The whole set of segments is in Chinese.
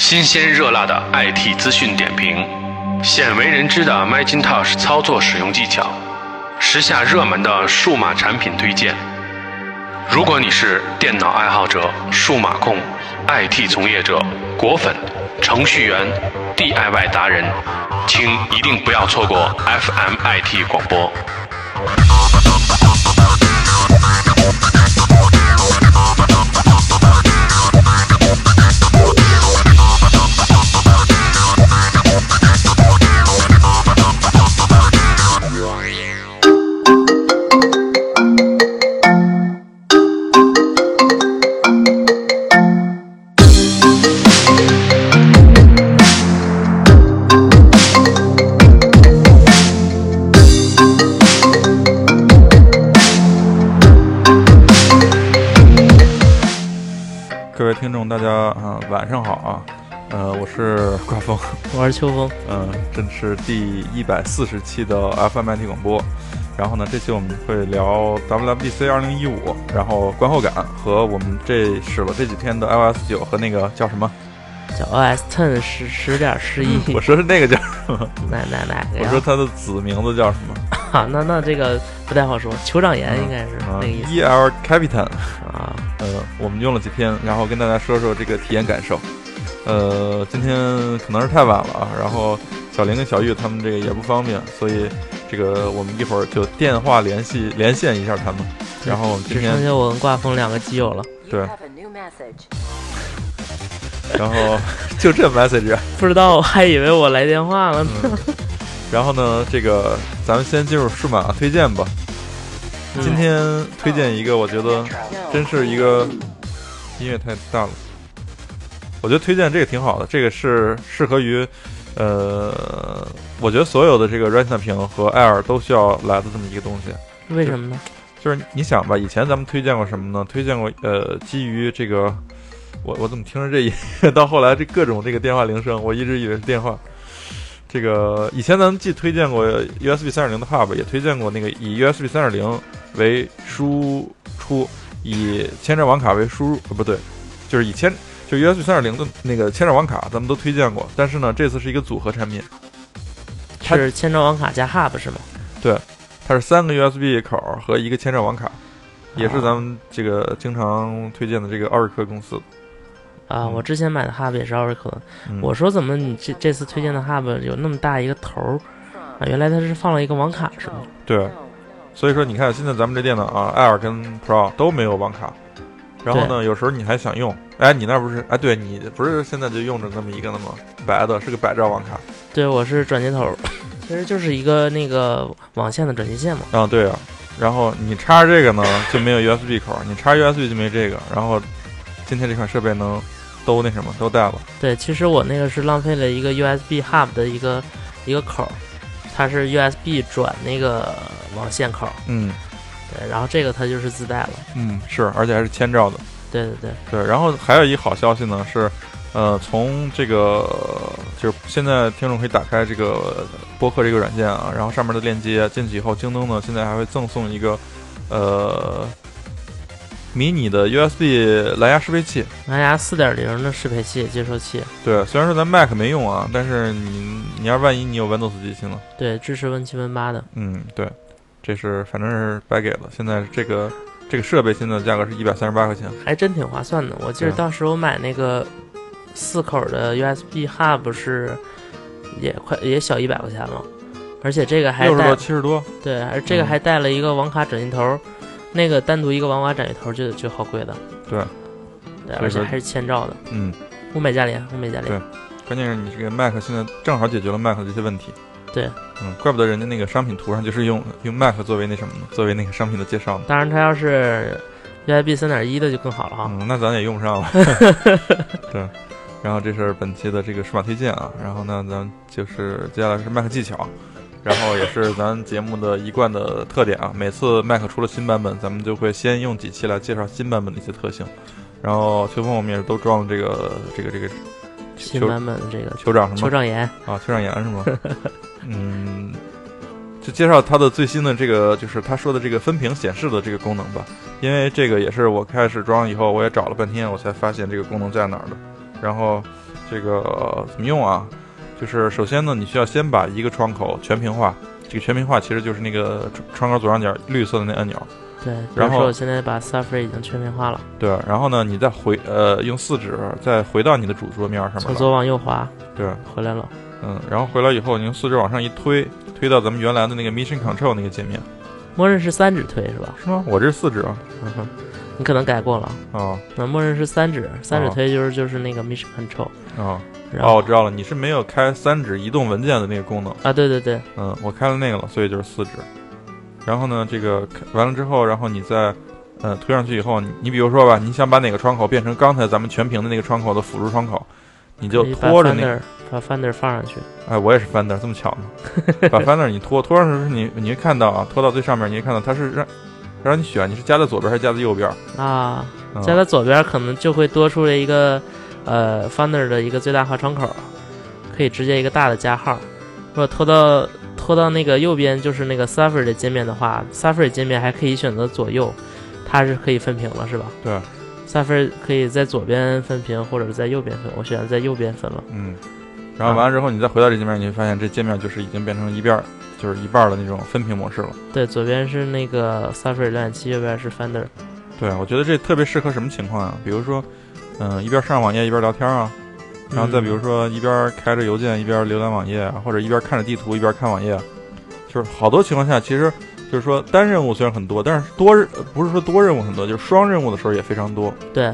新鲜热辣的 IT 资讯点评，鲜为人知的 Macintosh 操作使用技巧，时下热门的数码产品推荐。如果你是电脑爱好者、数码控、IT 从业者、果粉、程序员、DIY 达人，请一定不要错过 FM IT 广播。风，我是秋风，嗯、这是第一百四十期的 FM IT 广播。然后呢，这期我们会聊 WWDC 二零一五，然后观后感和我们这使了这几天的 iOS 九和那个叫什么？叫 OS Ten 十十点十一，我说是那个叫什么？哪哪哪我？说它的子名字叫什么？啊，那那这个不太好说，酋长岩应该是啊那个意思，EL Capitan。啊。呃，我们用了几天，然后跟大家说说这个体验感受。呃，今天可能是太晚了啊，然后小林跟小玉他们这个也不方便，所以这个我们一会儿就电话联系连线一下他们。然后我们今只剩下我跟挂风两个基友了，对. 然后就这 message，不知道我还以为我来电话了呢。嗯，然后呢，这个咱们先进入数码推荐吧。嗯今天推荐一个，我觉得真是一个音乐太大了。我觉得推荐这个挺好的，这个是适合于，呃，我觉得所有的这个 Retina 屏和 Air 都需要来的这么一个东西。为什么呢？就是你想吧，以前咱们推荐过什么呢？推荐过呃，基于这个，我我怎么听着这一 到后来这各种这个电话铃声，我一直以为是电话。这个以前咱们既推荐过 USB 三点零的 Hub，也推荐过那个以 USB 三点零为输出，以千兆网卡为输入，呃不对，就是以千就 USB 三点零的那个千兆网卡，咱们都推荐过。但是呢，这次是一个组合产品，它是千兆网卡加 Hub 是吗？对它是三个 USB 口和一个千兆网卡，也是啊咱们这个经常推荐的这个奥瑞科公司。啊，嗯我之前买的 Hub 也是奥瑞克的。嗯我说怎么你这这次推荐的 Hub 有那么大一个头儿啊？原来它是放了一个网卡是吗？对，所以说你看现在咱们这电脑啊，Air 跟 Pro 都没有网卡。然后呢，有时候你还想用，哎，你那不是哎，对你不是现在就用着那么一个那么白的，是个百兆网卡对，我是转接头儿，其实就是一个那个网线的转接线嘛。啊，对啊。然后你插这个呢就没有 USB 口，你插 USB 就没这个。然后今天这款设备能都那什么都带了，对，其实我那个是浪费了一个 USB Hub 的一个一个口儿，它是 USB 转那个网线口儿，嗯对，然后这个它就是自带了。嗯是，而且还是千兆的。对对对，对，然后还有一好消息呢是，呃，从这个就是现在听众可以打开这个播客这个软件啊，然后上面的链接进去以后，京东呢现在还会赠送一个呃迷你的 USB 蓝牙适配器。蓝牙四点零的适配器接收器，对，虽然说咱 Mac 没用啊，但是你你要万一你有 Windows 机型呢，对，支持 Win 七 Win 八的。嗯，对，这是反正是白给了。现在这个这个设备现在的价格是一百三十八块钱。还真挺划算的。我记得当时我买那个四口的 USB Hub 是也快也小一百块钱了，而且这个还带六十多、七十多，对，而这个嗯还带了一个网卡转接头，那个单独一个网卡转接头就就好贵的。对，对，而且还是千兆的，嗯，物美价廉，物美价廉。对关键是你这个 Mac 现在正好解决了 Mac 的这些问题。对，嗯，怪不得人家那个商品图上就是用用 Mac 作为那什么呢？作为那个商品的介绍呢。当然，它要是 U I B 三点一的就更好了哈。嗯，那咱也用不上了。对，然后这是本期的这个数码推荐啊，然后呢，咱就是接下来是 Mac 技巧，然后也是咱节目的一贯的特点啊。每次 Mac 出了新版本，咱们就会先用几期来介绍新版本的一些特性。然后秋风我们也是都装了这个这个这个新版本的这个酋长什么酋长岩，啊，酋长岩是吗？嗯，就介绍它的最新的这个，就是他说的这个分屏显示的这个功能吧。因为这个也是我开始装以后，我也找了半天，我才发现这个功能在哪儿的。然后这个呃怎么用啊？就是首先呢，你需要先把一个窗口全屏化。这个全屏化其实就是那个窗口左上角绿色的那按钮。对，然后我现在把 Safari 已经全屏化了，对，然后呢，你再回呃用四指再回到你的主桌面上面。从左往右滑对，回来了。嗯，然后回来以后，你用四指往上一推，推到咱们原来的那个 Mission Control 那个界面，默认是三指推是吧？是吗？我这是四指啊。嗯哼，你可能改过了。哦那默认是三指，三指哦推就是就是那个 Mission Control。哦然后哦，我知道了，你是没有开三指移动文件的那个功能。啊，对对对，嗯，我开了那个了，所以就是四指。然后呢，这个完了之后，然后你再呃推上去以后，你你比如说吧，你想把哪个窗口变成刚才咱们全屏的那个窗口的辅助窗口，你就拖着那把 Finder 放上去。哎，我也是 Finder，这么巧吗？把 Finder 你拖拖上去时，你你会看到啊，拖到最上面，你会看到它是让让你选，你是加在左边还是加在右边？啊，嗯、加在左边可能就会多出来一个呃 Finder 的一个最大化窗口，可以直接一个大的加号。如果拖到拖到那个右边就是那个 Safari 的界面的话，Safari 界面还可以选择左右，它是可以分屏了，是吧？对。Safari 可以在左边分屏，或者是在右边分，我选择在右边分了。嗯，然后完了之后，你再回到这界面，你会发现这界面就是已经变成一边儿，就是一半儿的那种分屏模式了。对，左边是那个 Safari 浏览器，右边是 Finder。对，我觉得这特别适合什么情况啊？比如说，嗯、一边上网页一边聊天啊，然后再比如说一边开着邮件一边浏览网页啊，或者一边看着地图一边看网页啊，就是好多情况下，其实就是说单任务虽然很多，但是多不是说多任务很多，就是双任务的时候也非常多。对，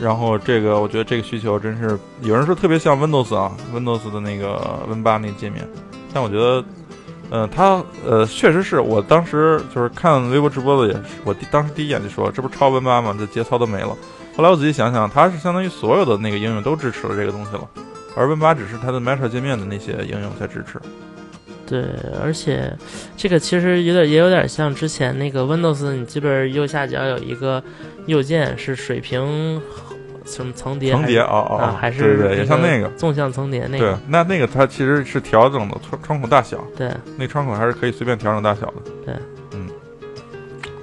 然后这个我觉得这个需求真是有人说特别像 Windows 啊，Windows 的那个 Win 八那个界面，但我觉得，呃，它呃确实是我当时就是看微博直播的也是，我第当时第一眼就说这不是超 Win 八吗？这节操都没了。后来我仔细想想，它是相当于所有的那个应用都支持了这个东西了，而 Win 八只是它的 Meta 界面的那些应用才支持。对，而且这个其实有点也有点像之前那个 Windows，你基本右下角有一个右键是水平什么层叠层叠哦哦还是对对，也像那那个。纵向层叠那个对，，那那个它其实是调整的窗窗口大小，对那窗口还是可以随便调整大小的。对，嗯，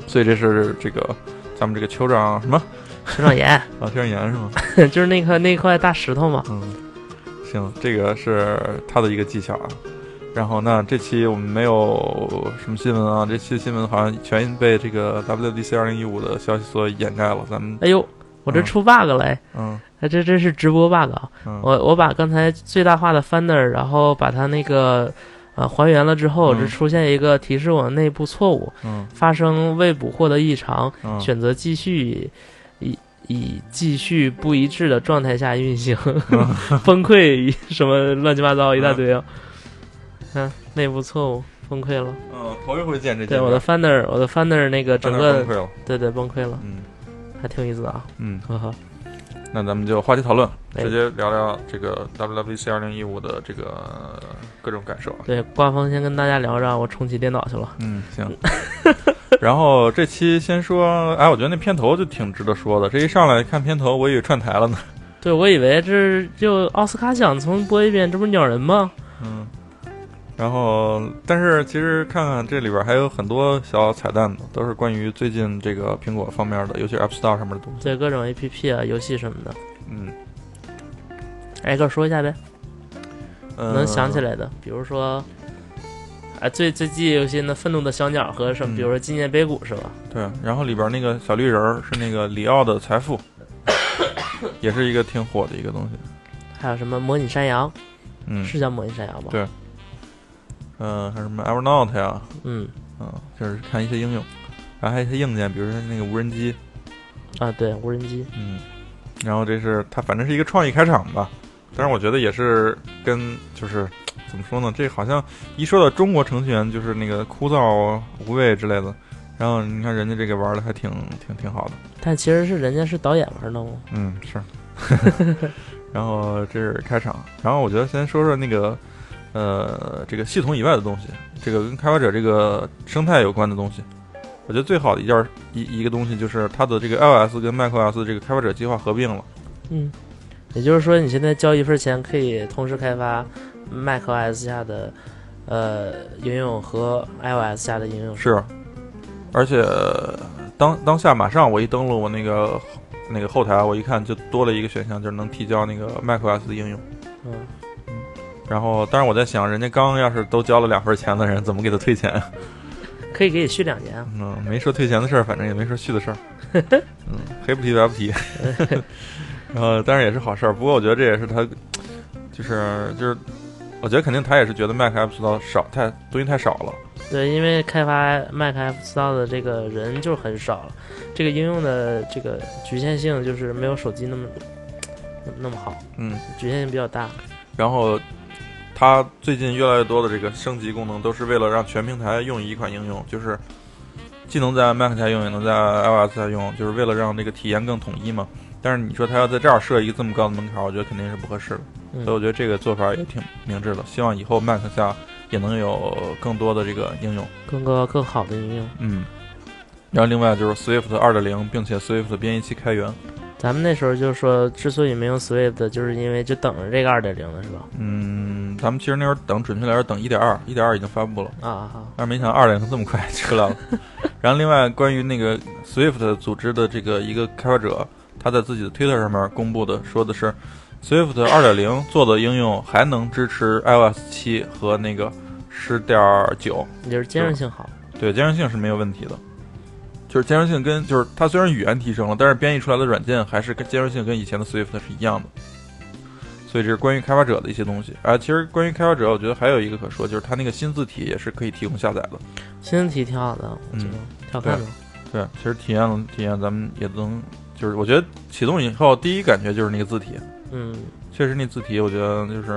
所以这是这个咱们这个酋长什么酋长岩 啊，酋长岩是吗？就是那块那块大石头嘛。嗯，行，这个是他的一个技巧啊。然后那这期我们没有什么新闻啊，这期新闻好像全被这个 WWDC 二零一五的消息所掩盖了。咱们哎呦，我这嗯出 bug 了哎！嗯哎，这这是直播 bug 啊！嗯，我我把刚才最大化的 Finder，然后把它那个呃还原了之后，嗯这出现一个提示我内部错误，嗯发生未捕获的异常，嗯选择继续以以继续不一致的状态下运行，嗯 崩溃什么乱七八糟一大堆啊！看内部错误崩溃了，嗯，头一回见这对我的 Finder，我的 Finder 那个整个崩溃了。对对崩溃了，嗯还挺有意思的啊，嗯，呵呵。那咱们就话题讨论，哎直接聊聊这个 WWDC 二零一五的这个各种感受啊。对，挂风先跟大家聊着，我重启电脑去了。嗯，行。然后这期先说，哎，我觉得那片头就挺值得说的。这一上来看片头，我以为串台了呢。对，我以为这就奥斯卡奖重播一遍，这不是鸟人吗？嗯。然后，但是其实看看这里边还有很多小彩蛋的，都是关于最近这个苹果方面的，尤其是 App Store 上面的东西。对，各种 A P P 啊、游戏什么的，嗯，挨个说一下呗，呃能想起。来的，比如说，哎，最最记忆犹新的《愤怒的小鸟》和什么，嗯比如说纪念碑谷是吧？对，然后里边那个小绿人儿是那个里奥的财富，也是一个挺火的一个东西。还有什么模拟山羊，嗯，是叫模拟山羊吧？对嗯，还有什么 Evernote 呀，嗯，嗯，就是看一些应用，然后还有一些硬件，比如说那个无人机，啊，对，无人机，嗯，然后这是它反正是一个创意开场吧，但是我觉得也是跟就是怎么说呢，这好像一说到中国程序员就是那个枯燥无味之类的，然后你看人家这个玩的还挺挺挺好的，但其实是人家是导演玩的吗。嗯是，然后这是开场，然后我觉得先说说那个呃这个系统以外的东西，这个跟开发者这个生态有关的东西。我觉得最好的一件一一个东西就是它的这个 iOS 跟 macOS 这个开发者计划合并了。嗯，也就是说，你现在交一份钱，可以同时开发 macOS 下的呃应用和 iOS 下的应用。是，而且当当下马上我一登录我那个那个后台，我一看就多了一个选项，就是能提交那个 macOS 的应用。嗯，然后，当然我在想，人家刚要是都交了两份钱的人，怎么给他退钱？可以给你续两年啊。嗯，没说退钱的事儿，反正也没说续的事儿。嗯，黑不提白不提。然后，当然也是好事儿。不过我觉得这也是他，就是就是，我觉得肯定他也是觉得 Mac App Store 少太东西太少了。对，因为开发 Mac App Store 的这个人就很少了，这个应用的这个局限性就是没有手机那么那么好，嗯，局限性比较大。然后，它最近越来越多的这个升级功能，都是为了让全平台用一款应用，就是既能在 Mac 下用，也能在 iOS 下用，就是为了让这个体验更统一嘛。但是你说它要在这儿设一个这么高的门槛，我觉得肯定是不合适的。嗯所以我觉得这个做法也挺明智的。希望以后 Mac 下也能有更多的这个应用。更多更好的应用。嗯。然后另外就是 Swift 二点零，并且 Swift 编译器开源。咱们那时候就说，之所以没用 Swift，就是因为就等着这个二点零了，是吧？嗯，咱们其实那时候等，准确来说等一点二，一点二已经发布了。啊啊！但是没想到二点零这么快出来了。然后另外关于那个 Swift 组织的这个一个开发者，他在自己的 Twitter 上面公布的，说的是 Swift 二点零做的应用还能支持 iOS 七和那个十点九，也就是兼容性好。对，兼容性是没有问题的。就是兼容性跟就是它虽然语言提升了，但是编译出来的软件还是跟兼容性跟以前的 Swift 是一样的。所以这是关于开发者的一些东西啊。其实关于开发者，我觉得还有一个可说，就是它那个新字体也是可以提供下载的。新字体挺好的，我觉得挺好看的。对，其实体验了体验，咱们也能就是我觉得启动以后第一感觉就是那个字体，嗯，确实那字体我觉得就是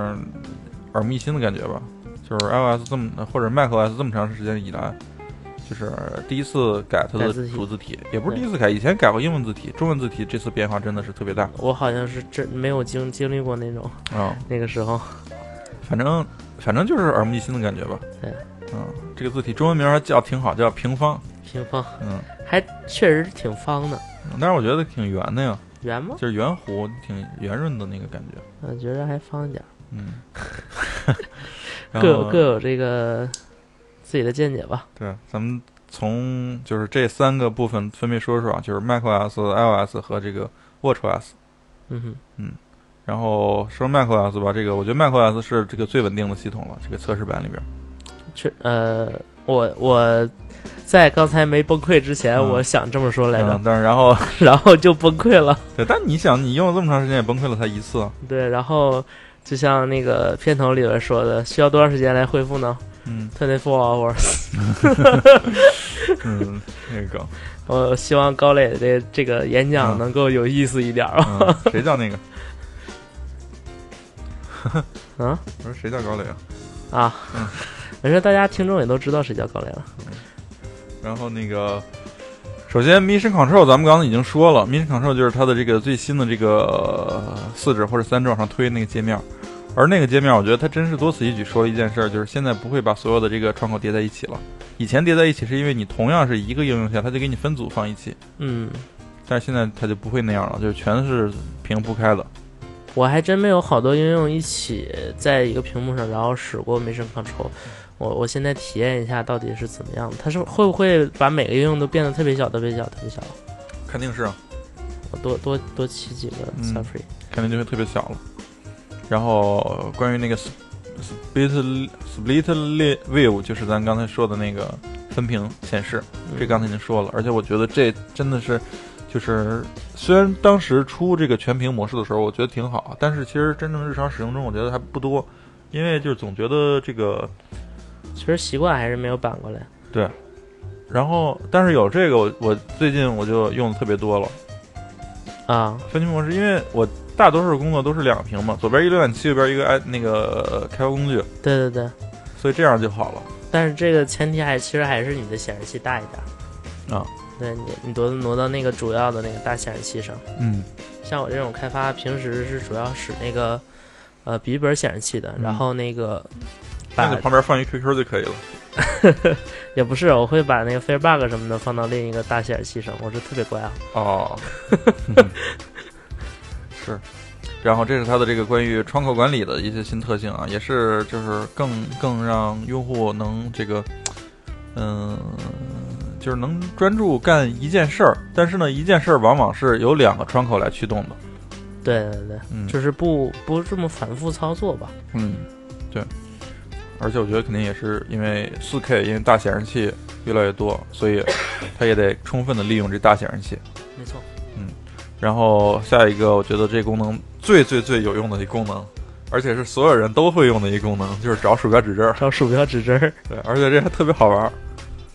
耳目一新的感觉吧。就是 iOS 这么或者 macOS 这么长时间以来，就是第一次改它的主字体，也不是第一次改，以前改过英文字体，中文字体这次变化真的是特别大我好像是真没有经经历过那种啊、那个时候。反正反正就是耳目一新的感觉吧。对，嗯，这个字体中文名还叫挺好，叫平方。平方嗯，还确实挺方的，但是我觉得挺圆的呀，圆吗？就是圆弧，挺圆润的那个感觉。我觉得还方一点儿，嗯，各有各有这个自己的见解吧。对，咱们从就是这三个部分分别说说啊，就是 macOS、iOS 和这个 WatchOS。嗯哼，嗯然后说 macOS 吧，这个我觉得 macOS 是这个最稳定的系统了，这个测试版里边。确呃，我我在刚才没崩溃之前，嗯我想这么说来着嗯，，但是然后 然后就崩溃了。对，但你想，你用了这么长时间也崩溃了才一次啊。对，然后就像那个片头里边说的，需要多长时间来恢复呢嗯？Twenty four hours。嗯，那个，我希望高磊的这个演讲嗯能够有意思一点啊。嗯，谁叫那个？啊我说谁叫高磊啊？啊嗯，没事，大家听众也都知道谁叫高磊了。然后那个，首先 Mission Control 咱们刚刚已经说了，Mission Control 就是它的这个最新的这个四指或者三指往上推那个界面，而那个界面我觉得它真是多此一举说了一件事儿，就是现在不会把所有的这个窗口叠在一起了。以前叠在一起是因为你同样是一个应用下，它就给你分组放一起，嗯，但是现在它就不会那样了，就是全是屏铺开的。我还真没有好多应用一起在一个屏幕上，然后使过 Mission Control。我我现在体验一下到底是怎么样的，它是会不会把每个应用都变得特别小、特别小、特别小？肯定是啊，我多多多起几个嗯 Safari。肯定就会特别小了。然后关于那个 split split view，就是咱刚才说的那个分屏显示，这刚才已经说了，而且我觉得这真的是，就是虽然当时出这个全屏模式的时候，我觉得挺好，但是其实真正日常使用中，我觉得还不多，因为就是总觉得这个，其实习惯还是没有扳过来。对然后但是有这个，我我最近我就用的特别多了。啊，分屏模式，因为我大多数工作都是两屏嘛，左边一个浏览器，右边一个哎那个开发工具，对对对，所以这样就好了。但是这个前提还其实还是你的显示器大一点啊。对你，你挪挪到那个主要的那个大显示器上。嗯像我这种开发，平时是主要使那个呃笔记本显示器的，嗯然后那个把那旁边放一 QQ 就可以了。也不是，我会把那个 Firebug 什么的放到另一个大显示器上，我是特别乖啊。哦，是。然后这是它的这个关于窗口管理的一些新特性啊，也是就是更更让用户能这个，嗯、就就是能专注干一件事儿，但是呢，一件事儿往往是由两个窗口来驱动的。对对对，嗯，就是不不这么反复操作吧。嗯，对。而且我觉得肯定也是因为 4K，因为大显示器越来越多，所以它也得充分的利用这大显示器。没错，然后下一个，我觉得这功能最最最有用的一功能，而且是所有人都会用的一功能，就是找鼠标指针儿。找鼠标指针儿对，而且这还特别好玩儿。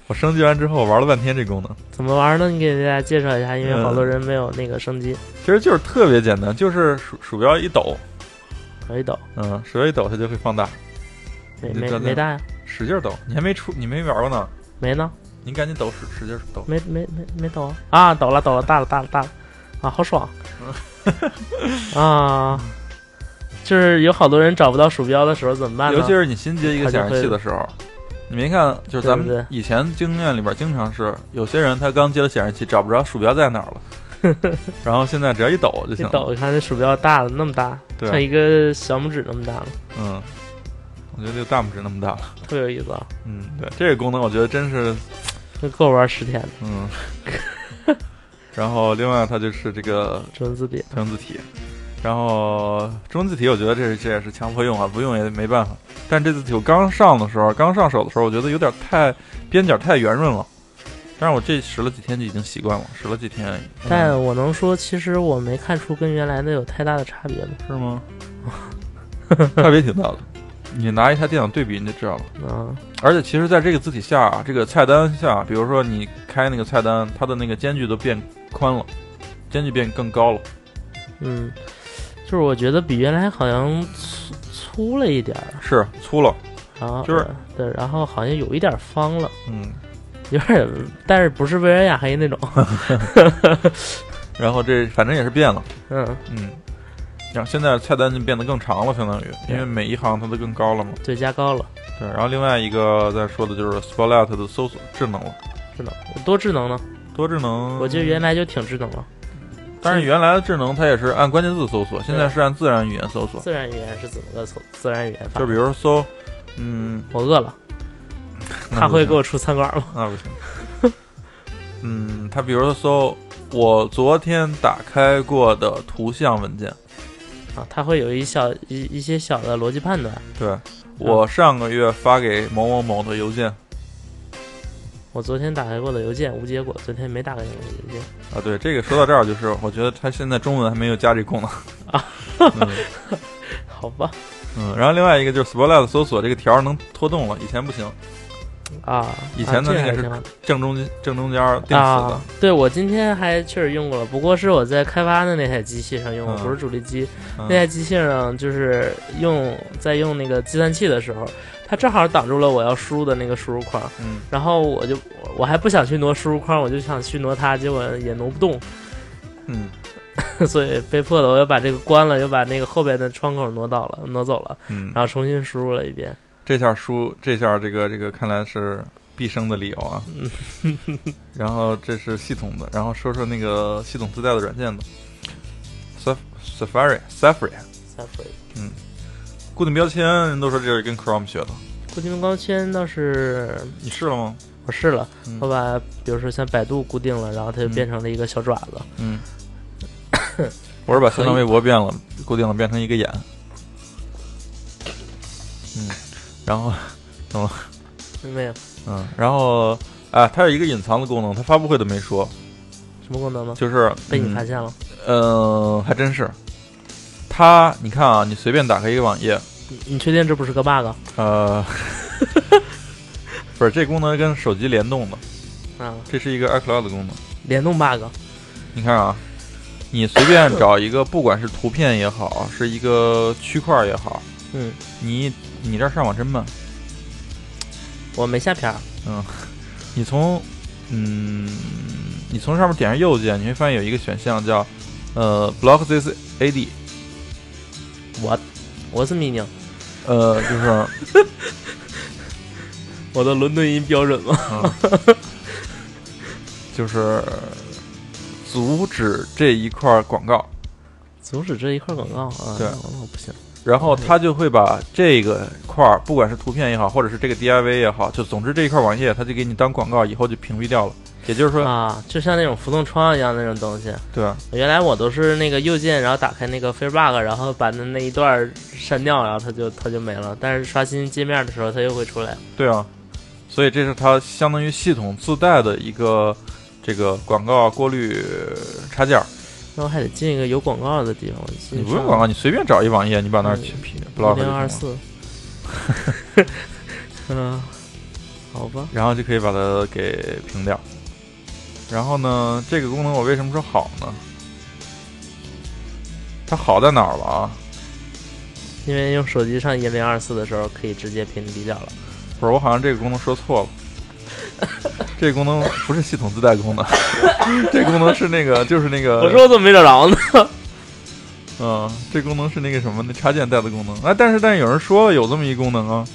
我升级完之后玩了半天这功能，怎么玩呢？你给大家介绍一下，因为嗯好多人没有那个升级。其实就是特别简单，就是鼠鼠标一抖，可以抖，嗯，鼠标一抖它就会放大，没没没大呀？使劲儿抖。你还没出，你没玩过呢，没呢？你赶紧抖，使使劲抖。没没没没抖啊！啊，抖了抖了，大了大了大了，啊，好爽！啊，就是有好多人找不到鼠标的时候怎么办呢？尤其是你新接一个显示器的时候，你没看，就是咱们以前经验里边经常是有些人他刚接了显示器找不着鼠标在哪儿了，然后现在只要一抖就行了。一抖，你看这鼠标大了，那么大，像一个小拇指那么大了，嗯，我觉得就大拇指那么大了。特别有意思啊！嗯，对，这个功能我觉得真是，这够玩十天的嗯。然后另外它就是这个中文字体，中文字体，然后中文字体我觉得这这也是强迫用啊，不用也没办法。但这字体我刚上的时候，刚上手的时候，我觉得有点太边角太圆润了。但是我这使了几天就已经习惯了，使了几天，嗯但我能说，其实我没看出跟原来的有太大的差别吗。是吗？差别挺大的。你拿一台电脑对比你就知道了。啊，而且其实，在这个字体下啊，这个菜单下，比如说你开那个菜单，它的那个间距都变宽了，间距变更高了。嗯，就是我觉得比原来好像粗粗了一点儿，是粗了，然后就是对，然后好像有一点方了，嗯。有点，但是不是微软雅黑那种。然后这反正也是变了，嗯，嗯。然后现在菜单就变得更长了，相当于，因为每一行它都更高了嘛。对，加高了，对，然后另外一个再说的就是 Spotlight 的搜索智能了，智能多智能呢？多智能。我记得原来就挺智能了。但是原来的智能它也是按关键字搜索，现在是按自然语言搜索。自然语言是怎么个搜？自然语言法就？比如搜，嗯，我饿了，他会给我出餐馆吗？那不行。嗯，他比如说搜我昨天打开过的图像文件，啊，他会有一小一一些小的逻辑判断。对我上个月发给某某某的邮件我昨天打开过的邮件无结果，昨天没打开过邮件。啊，对这个说到这儿，就是我觉得它现在中文还没有加这功能啊嗯 好吧，嗯，然后另外一个就是 Spotlight 搜索这个条儿能拖动了，以前不行，啊，以前那个是正中间正中间儿定死的啊。，对我今天还确实用过了，不过是我在开发的那台机器上用的，嗯不是主力机。嗯那台机器上就是用在用那个计算器的时候，它正好挡住了我要输入的那个输入框，嗯。然后我就我还不想去挪输入框，我就想去挪它，结果也挪不动，嗯。所以被迫的我又把这个关了，又把那个后边的窗口挪到了挪走了，嗯，然后重新输入了一遍。这下输这下这个这个看来是必胜的理由啊。嗯 然后这是系统的，然后说说那个系统自带的软件吧，Saf Safari Safari Separate 固定标签，人都说这是跟 Chrome 学的，固定标签倒是你试了吗？我试了，嗯我把比如说像百度固定了，然后它就嗯变成了一个小爪子。嗯，我是把新浪微博变了，固定了变成一个眼。嗯，然后没有嗯，然后啊，它有一个隐藏的功能，它发布会都没说，什么功能呢？就是被你嗯发现了。嗯，还真是。它，你看啊，你随便打开一个网页，你你确定这不是个 bug 呃，不是这功能跟手机联动的，啊？这是一个 iCloud 的功能。联动 bug 你看啊，你随便找一个，不管是图片也好，是一个区块也好，嗯，你你这儿上网真慢，我没下片儿。你从嗯，你从上面点上右键，你会发现有一个选项叫呃 block this ad，我我是 meaning，呃，就是 我的伦敦音标准吗？嗯，就是阻止这一块广告，阻止这一块广告啊？对不行。然后他就会把这个块儿，不管是图片也好，或者是这个 DIV 也好，就总之这一块网页，他就给你当广告，以后就屏蔽掉了。也就是说，啊，就像那种浮动窗一样那种东西。对啊，原来我都是那个右键，然后打开那个 Firebug，然后把那那一段儿删掉，然后它就它就没了。但是刷新界面的时候，它又会出来。对啊，所以这是它相当于系统自带的一个这个广告过滤插件儿。那我还得进一个有广告的地方。你不用广告，你随便找一网页，你把那儿去 P block 就零二四。嗯，好吧。然后就可以把它给屏掉。然后呢，这个功能我为什么说好呢？它好在哪儿了啊？因为用手机上一零二四的时候，可以直接屏蔽掉了。不是，我好像这个功能说错了。这个功能不是系统自带功能，这功能是那个，就是那个。我说我怎么没找着呢？嗯，这功能是那个什么，那插件带的功能。哎，但是但是有人说了有这么一功能啊，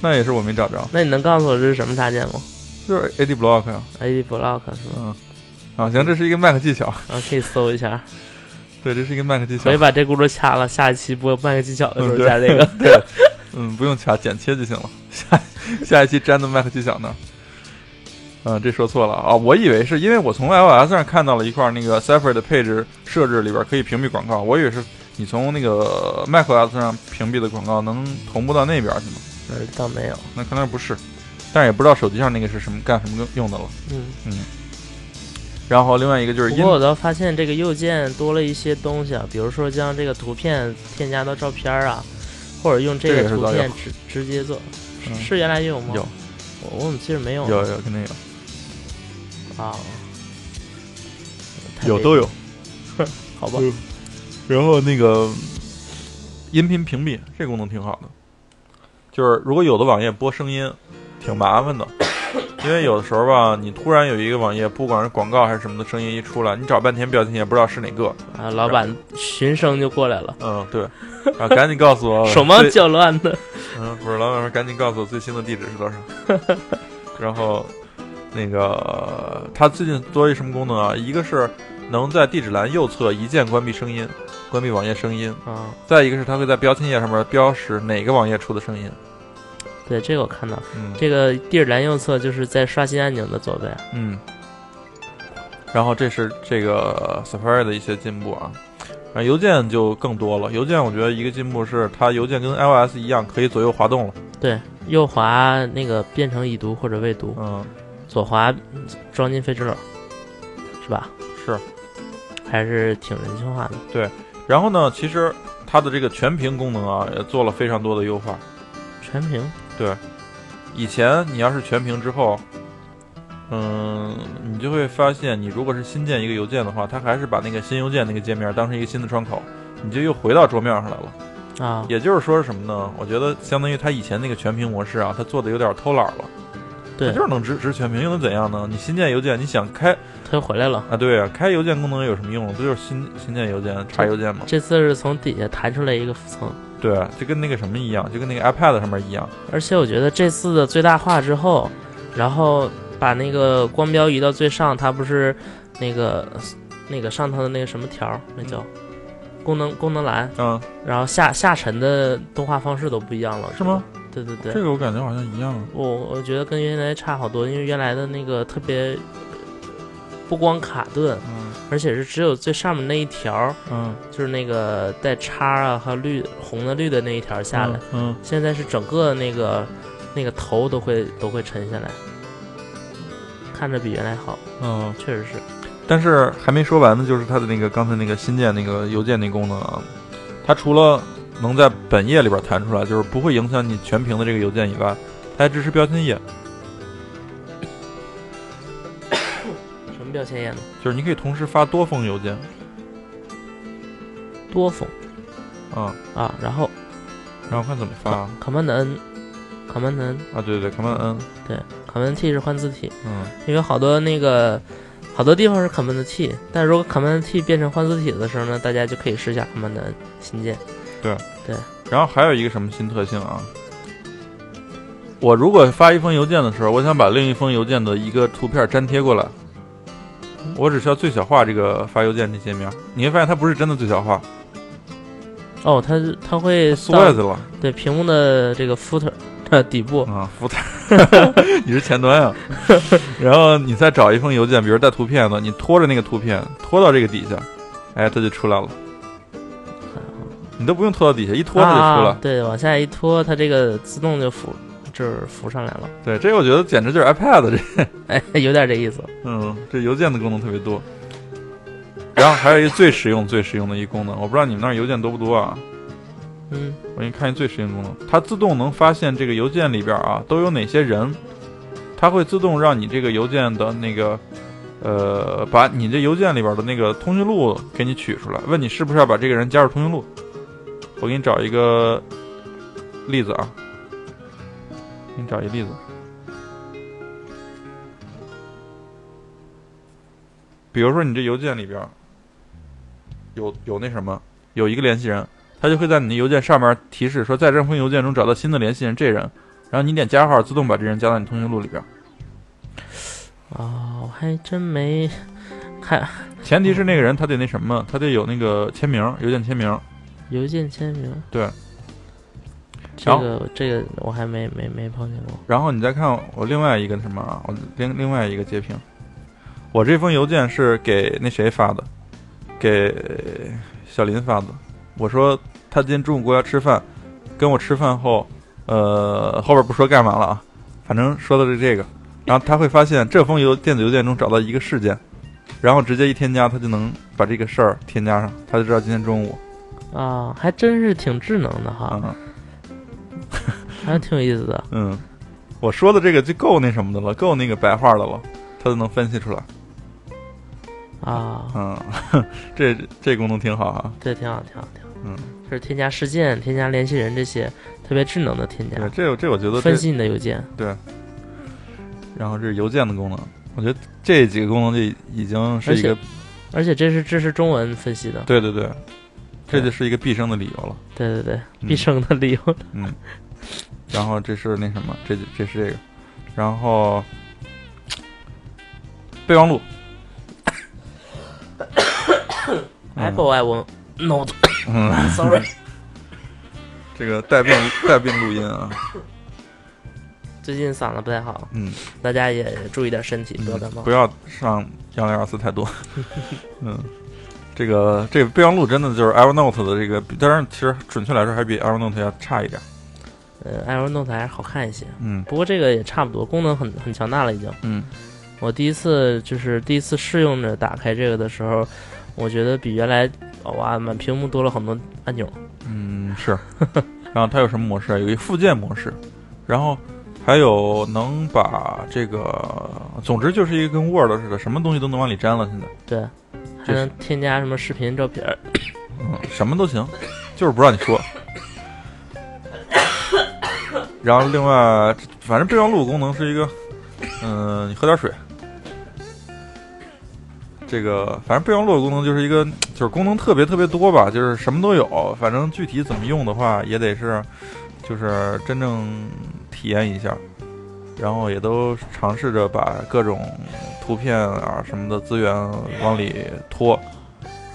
那也是我没找着，那你能告诉我这是什么插件吗就是 AD Block 呀、？AD Block 是吧？嗯，啊，行，这是一个 Mac 技巧，啊，可以搜一下。对，这是一个 Mac 技巧可以。把这轱辘掐了，下一期播 Mac 技巧的时候加这个。对，嗯，不用掐，剪切就行了。下下一期粘的 Mac 技巧呢？嗯，这说错了啊！我以为是因为我从 iOS 上看到了一块那个 Safari 的配置设置里边可以屏蔽广告，我以为是你从那个 macOS 上屏蔽的广告能同步到那边去吗。呃，倒没有。那可能不是，但是也不知道手机上那个是什么干什么用的了。嗯。嗯，然后另外一个就是音不过我倒发现这个右键多了一些东西啊，比如说将这个图片添加到照片啊，或者用这个图片直直接做，是嗯。是原来就有吗？有，我我怎么记得没有呢？有有肯定有，啊，有都有。好吧？然后那个音频屏蔽这功能挺好的，就是如果有的网页播声音，挺麻烦的，因为有的时候吧，你突然有一个网页，不管是广告还是什么的声音一出来，你找半天标签也不知道是哪个。啊，老板循声就过来了，嗯，对，然后赶紧告诉我 手忙最脚乱的。嗯，不是，老板说赶紧告诉我最新的地址是多少。然后那个它最近多一什么功能啊？一个是能在地址栏右侧一键关闭声音，关闭网页声音。啊，再一个是它会在标签页上面标识哪个网页出的声音。对，这个我看到，嗯这个地址栏右侧就是在刷新按钮的左边。嗯。然后这是这个 Safari 的一些进步啊。啊，邮件就更多了。邮件我觉得一个进步是它邮件跟 iOS 一样可以左右滑动了。对，右滑那个变成已读或者未读，嗯，左滑装进废纸篓，是吧？是。还是挺人性化的。对然后呢，其实它的这个全屏功能啊，也做了非常多的优化。全屏以前你要是全屏之后，嗯，你就会发现，你如果是新建一个邮件的话，它还是把那个新邮件那个界面当成一个新的窗口，你就又回到桌面上来了。啊，也就是说是什么呢？我觉得相当于它以前那个全屏模式啊，它做的有点偷懒了。对它就是能支持全屏，又能怎样呢？你新建邮件，你想开它又回来了。啊？对啊，开邮件功能有什么用？不就是新新建邮件查邮件吗？这次是从底下弹出来一个浮层，对，啊就跟那个什么一样，就跟那个 iPad 上面一样。而且我觉得这次的最大化之后，然后把那个光标移到最上，它不是那个那个上头的那个什么条儿，那叫功能功能栏，嗯，然后下下沉的动画方式都不一样了，是吗？对对对，这个我感觉好像一样。我我觉得跟原来差好多，因为原来的那个特别不光卡顿，嗯而且是只有最上面那一条，嗯，就是那个带叉啊和绿红的绿的那一条下来。嗯，现在是整个那个那个头都会都会沉下来，看着比原来好，嗯嗯。确实是。但是还没说完呢，就是它的那个刚才那个新建那个邮件那功能啊，它除了能在本页里边弹出来，就是不会影响你全屏的这个邮件以外，它还支持标签页，什么标签页呢？就是你可以同时发多封邮件多封啊。啊，然后然后看怎么发啊？Command N。Command N 啊对对，Command N，对，Command T 是换字体，嗯因为好多那个好多地方是 Command T，但如果 Command T 变成换字体的时候呢，大家就可以试一下 Command N 新建。然后还有一个什么新特性啊？我如果发一封邮件的时候，我想把另一封邮件的一个图片粘贴过来，我只需要最小化这个发邮件这界面，你会发现它不是真的最小化，哦，它它会缩下去了。对屏幕的这个 footer 的底部，啊，footer，你是前端呀。然后你再找一封邮件，比如带图片的，你拖着那个图片拖到这个底下，哎，它就出来了。你都不用拖到底下，一拖它就出了。啊。对，往下一拖，它这个自动就浮，就是浮上来了。对，这个我觉得简直就是 iPad 这，哎，有点这意思。嗯，这邮件的功能特别多。然后还有一个最实用、最实用的一个功能，我不知道你们那儿邮件多不多啊？嗯，我给你看一最实用功能，它自动能发现这个邮件里边啊都有哪些人，它会自动让你这个邮件的那个，呃，把你这邮件里边的那个通讯录给你取出来，问你是不是要把这个人加入通讯录。我给你找一个例子啊，给你找一例子，比如说你这邮件里边有有那什么，有一个联系人。他就会在你的邮件上面提示说，在这封邮件中找到新的联系人这人，然后你点加号，自动把这人加到你通讯录里边。哦，我还真没看前提是那个人他得那什么，他得有那个签名，邮件签名。邮件签名。对。这个这个我还没没没碰见过。然后你再看我另外一个什么啊，我另另外一个截屏，我这封邮件是给那谁发的，给小林发的。我说他今天中午过来吃饭，跟我吃饭后，呃，后边不说干嘛了啊，反正说的是这个。然后他会发现这封邮电子邮件中找到一个事件，然后直接一添加，他就能把这个事儿添加上，他就知道今天中午。啊，还真是挺智能的哈，嗯，还挺有意思的。嗯，我说的这个就够那什么的了，够那个白话的了，它都能分析出来。啊，嗯，这这功能挺好啊。对，挺好，挺好，挺好。嗯，就是添加事件、添加联系人这些特别智能的添加。对，这这我觉得分析你的邮件。对。然后这是邮件的功能，我觉得这几个功能就已经是一个，而且这是支持中文分析的。对对对，这就是一个必生的理由了。对对对，必生的理由。嗯。然后这是那什么，这这是这个，然后备忘录。Apple I w o n not。嗯，Sorry。这个带病带病录音啊。最近嗓子不太好，嗯，大家也注意点身体，不要感冒。不要上幺零二四太多。嗯，这个这个备忘录真的就是 Evernote 的这个，当然其实准确来说还比 Evernote 要差一点。呃，Evernote 还是好看一些。嗯，不过这个也差不多，功能很很强大了已经。嗯，我第一次就是第一次试用着打开这个的时候，我觉得比原来哇满屏幕多了很多按钮。嗯，是。然后它有什么模式啊？有一附件模式，然后还有能把这个，总之就是一个跟 Word 似的，什么东西都能往里粘了。现在对，还能添加什么视频、照片，嗯，什么都行，就是不让你说。然后另外，反正备忘录功能是一个，嗯，你喝点水。这个反正备忘录的功能就是一个，就是功能特别特别多吧，就是什么都有。反正具体怎么用的话，也得是，就是真正体验一下，然后也都尝试着把各种图片啊什么的资源往里拖，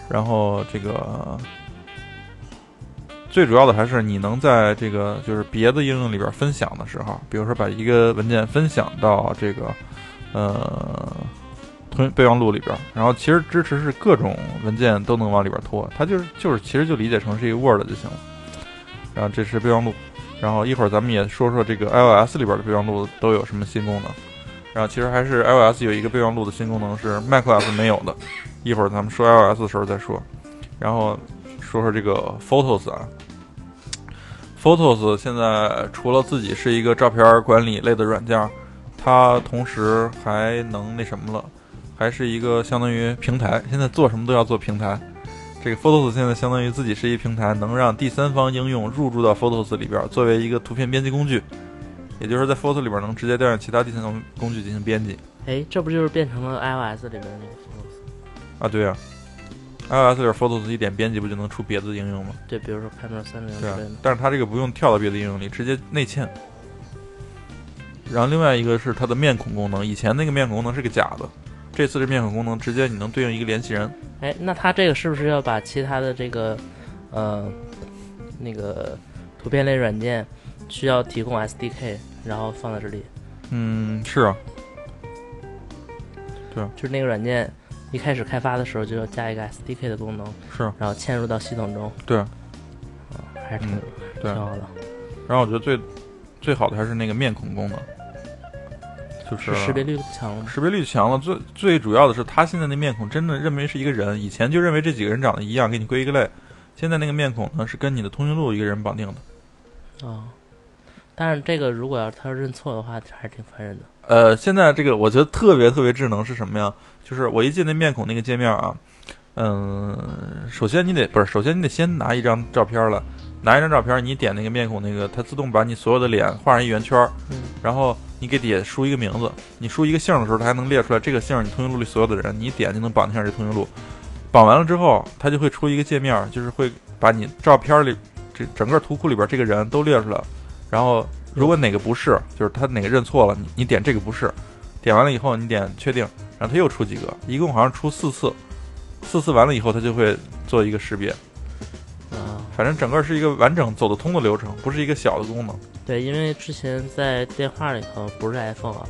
然后这个最主要的还是你能在这个就是别的应用里边分享的时候，比如说把一个文件分享到这个呃。备忘录里边，然后其实支持是各种文件都能往里边拖，它就是就是其实就理解成是一个 Word 就行了。然后这是备忘录，然后一会儿咱们也说说这个 iOS 里边的备忘录都有什么新功能。然后其实还是 iOS 有一个备忘录的新功能是 macOS 没有的，一会儿咱们说 iOS 的时候再说。然后说说这个 Photos 啊，Photos 现在除了自己是一个照片管理类的软件，它同时还能那什么了。还是一个相当于平台，现在做什么都要做平台。这个 Photos 现在相当于自己是一平台，能让第三方应用入驻到 Photos 里边，作为一个图片编辑工具。也就是在 Photos 里边能直接调用其他第三方工具进行编辑。哎，这不就是变成了 iOS 里边那个 Photos 啊？对啊，iOS 里边 Photos 一点编辑不就能出别的应用吗？对，比如说 Camera 三零之类的，但是它这个不用跳到别的应用里，直接内嵌。然后另外一个是它的面孔功能，以前那个面孔功能是个假的。这次这面孔功能直接你能对应一个联系人，哎，那它这个是不是要把其他的这个，呃，那个图片类软件需要提供 SDK，然后放在这里，嗯，是啊，对就是那个软件一开始开发的时候就要加一个 SDK 的功能，是，然后嵌入到系统中，对，还是挺、挺好的。然后我觉得最最好的还是那个面孔功能，就是。是识别率强了？识别率强了，最最主要的是，他现在那面孔真的认为是一个人，以前就认为这几个人长得一样，给你归一个类。现在那个面孔呢，是跟你的通讯录一个人绑定的。啊、但是这个如果要是他认错的话，还是挺烦人的。呃，现在这个我觉得特别特别智能是什么呀？就是我一进那面孔那个界面啊，嗯，首先你得不是，首先你得先拿一张照片了，拿一张照片，你点那个面孔那个，它自动把你所有的脸画上一圆圈儿，嗯然后你给底下输一个名字，你输一个姓的时候，它还能列出来这个姓儿你通讯录里所有的人，你一点就能绑定上这通讯录。绑完了之后，它就会出一个界面，就是会把你照片里这整个图库里边这个人都列出来，然后如果哪个不是，就是他哪个认错了，你你点这个不是，点完了以后你点确定，然后他又出几个，一共好像出四次，四次完了以后他就会做一个识别，啊、反正整个是一个完整走得通的流程，不是一个小的功能。对，因为之前在电话里头不是 iPhone 啊，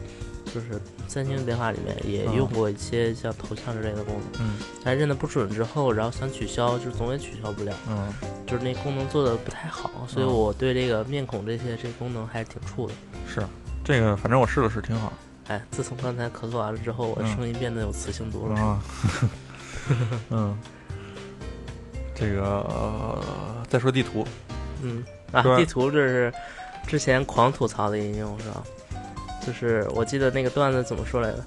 就是三星的电话里面也嗯。用过一些像头像之类的功能，嗯。但认的不准之后，然后想取消，就总也取消不了，嗯，就是那功能做的不太好，所以嗯。我对这个面孔这些这个功能还是挺怵的。是这个，反正我试了试，挺好。哎，自从刚才咳嗽完了之后，我声音变得有磁性多了。啊，嗯，这个、呃再说地图，嗯。啊，地图这是之前狂吐槽的应用是吧？就是我记得那个段子怎么说来着？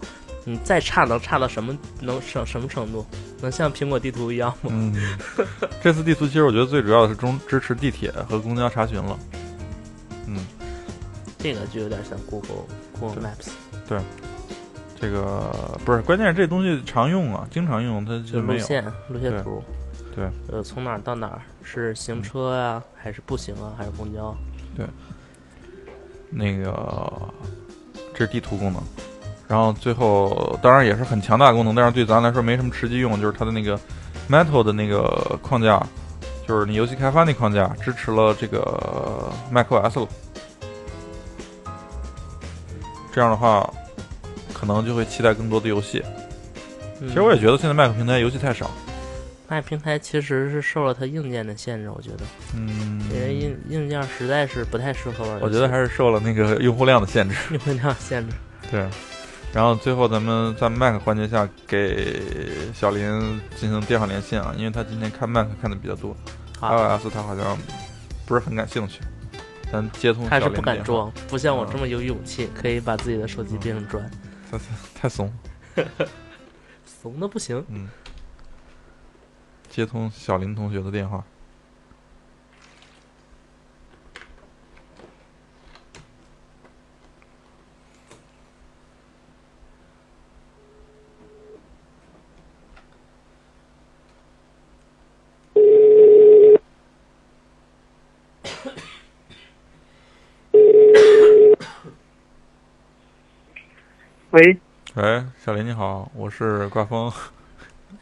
你再差能差到什么能什什么程度？能像苹果地图一样吗？嗯，这次地图其实我觉得最主要的是中支持地铁和公交查询了。嗯，这个就有点像 Google Google Maps，对这个不是，关键是这东西常用啊，经常用，它就就。路线路线图。对，呃，从哪儿到哪儿？是行车呀、还是步行啊？还是公交？对那个这是地图功能，然后最后当然也是很强大的功能，但是对咱来说没什么实际用，就是它的那个 Metal 的那个框架，就是你游戏开发那框架支持了这个 macOS 了。这样的话，可能就会期待更多的游戏。其其实我也觉得现在 Mac 平台游戏太少。Mac 平台其实是受了它硬件的限制，我觉得，嗯，因为硬硬件实在是不太适合玩。我觉得还是受了那个用户量的限制。用户量限制。对，然后最后咱们在 Mac 环节下给小林进行电话连线啊，因为他今天看 Mac 看的比较多好，，iOS 他好像不是很感兴趣。咱接通还是不敢装，不像我嗯这么有勇气，可以把自己的手机变成砖，太怂。怂的不行。嗯，接通小林同学的电话。喂，喂，小林你好，我是挂风。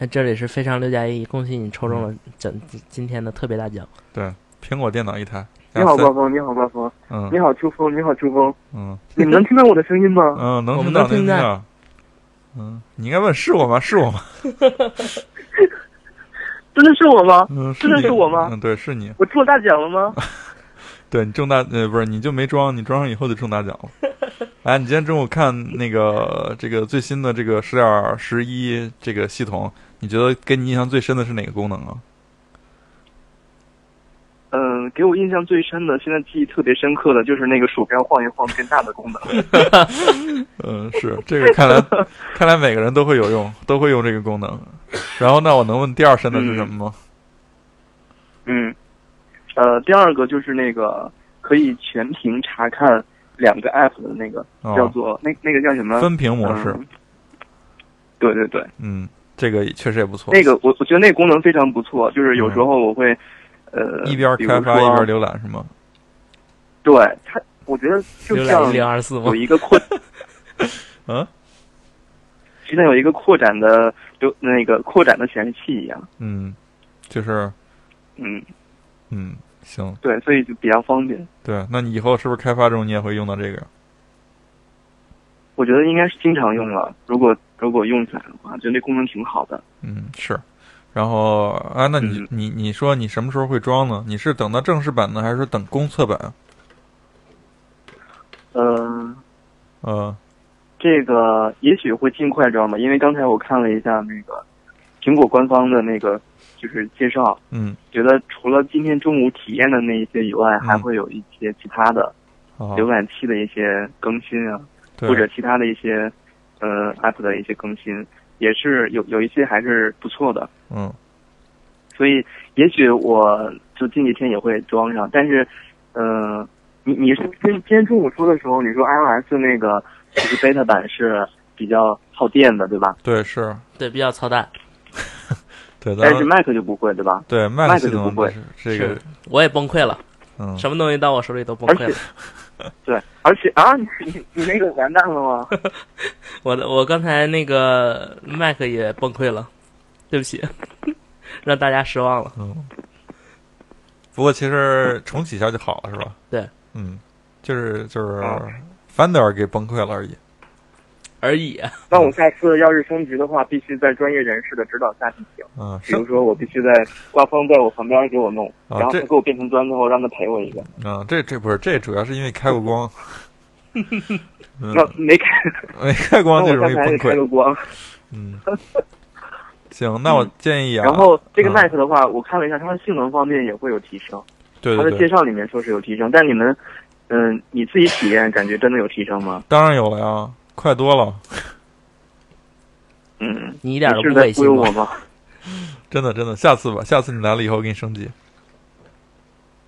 哎，这里是非常六加一，恭喜你抽中了今今天的特别大奖。对，苹果电脑一台。你好，加三刮风，你好，刮风，嗯你好，秋风，你好，秋风，嗯你们能听到我的声音吗？嗯，能我听到，听见。嗯，你应该问是我吗？是我吗？真的是我吗？嗯，真的是我吗嗯，对，是你。我中了大奖了吗？对你中大呃不是你就没装，你装上以后就中大奖了。哎，你今天中午看那个这个最新的这个十点十一这个系统，你觉得给你印象最深的是哪个功能啊？嗯，给我印象最深的，现在记忆特别深刻的就是那个鼠标晃一晃变大的功能。嗯，是这个看来 看来每个人都会有用，都会用这个功能。然后那我能问第二深的是什么吗？嗯，呃，第二个就是那个可以全屏查看两个 app 的那个，叫哦，做那那个叫什么？分屏模式。嗯对对对，嗯，这个确实也不错。那个我我觉得那个功能非常不错，就是有时候我会，呃，一边开发一说边浏览是吗？对它，我觉得就像零二四有？一个扩，嗯就像有一个扩展的就那个扩展的显示器一样。嗯，就是嗯，嗯，行，对，所以就比较方便。对，那你以后是不是开发中你也会用到这个呀？我觉得应该是经常用了，如果如果用起来的话，就那功能挺好的。嗯，是。然后啊，那你嗯你你说你什么时候会装呢？你是等到正式版呢，还是说等公测版？嗯、呃，这个也许会尽快装吧，因为刚才我看了一下那个苹果官方的那个就是介绍，嗯，觉得除了今天中午体验的那一些以外，嗯还会有一些其他的，浏览器的一些更新啊，对或者其他的一些呃 app 的一些更新，也是有有一些还是不错的。嗯所以也许我就近几天也会装上，但是，呃，你你是今今天中午说的时候，你说 iOS 那个就是 beta 版是比较耗电的，对吧？对是，对，比较操蛋。但是们 Mac 就不会，对吧？对 Mac 系统就不会这个，我也崩溃了，嗯，什么东西到我手里都崩而且溃了。对，而且啊，你你你那个完蛋了吗？我的我刚才那个 Mac 也崩溃了，对不起，让大家失望了。嗯，不过其实重启一下就好了，是吧？对，嗯，就是就是啊 Finder 给崩溃了而已。而已，那我下次要是升级的话，必须在专业人士的指导下进行。嗯，比如说，我必须在刮风在我旁边给我弄，啊然后他给我变成砖之后，让他赔我一个。啊，这这不是这主要是因为开过光，嗯那，没开，没开光就我容易崩刚才也开溃。个光。嗯，行，那我建议啊，然后这个嗯 Mac 的话，我看了一下，它的性能方面也会有提升。对它的介绍里面说是有提升，但你们，嗯、你自己体验感觉真的有提升吗？当然有了呀，快多了，嗯，你一点都不心我吗？真的真的，下次吧，下次你来了以后给你升级。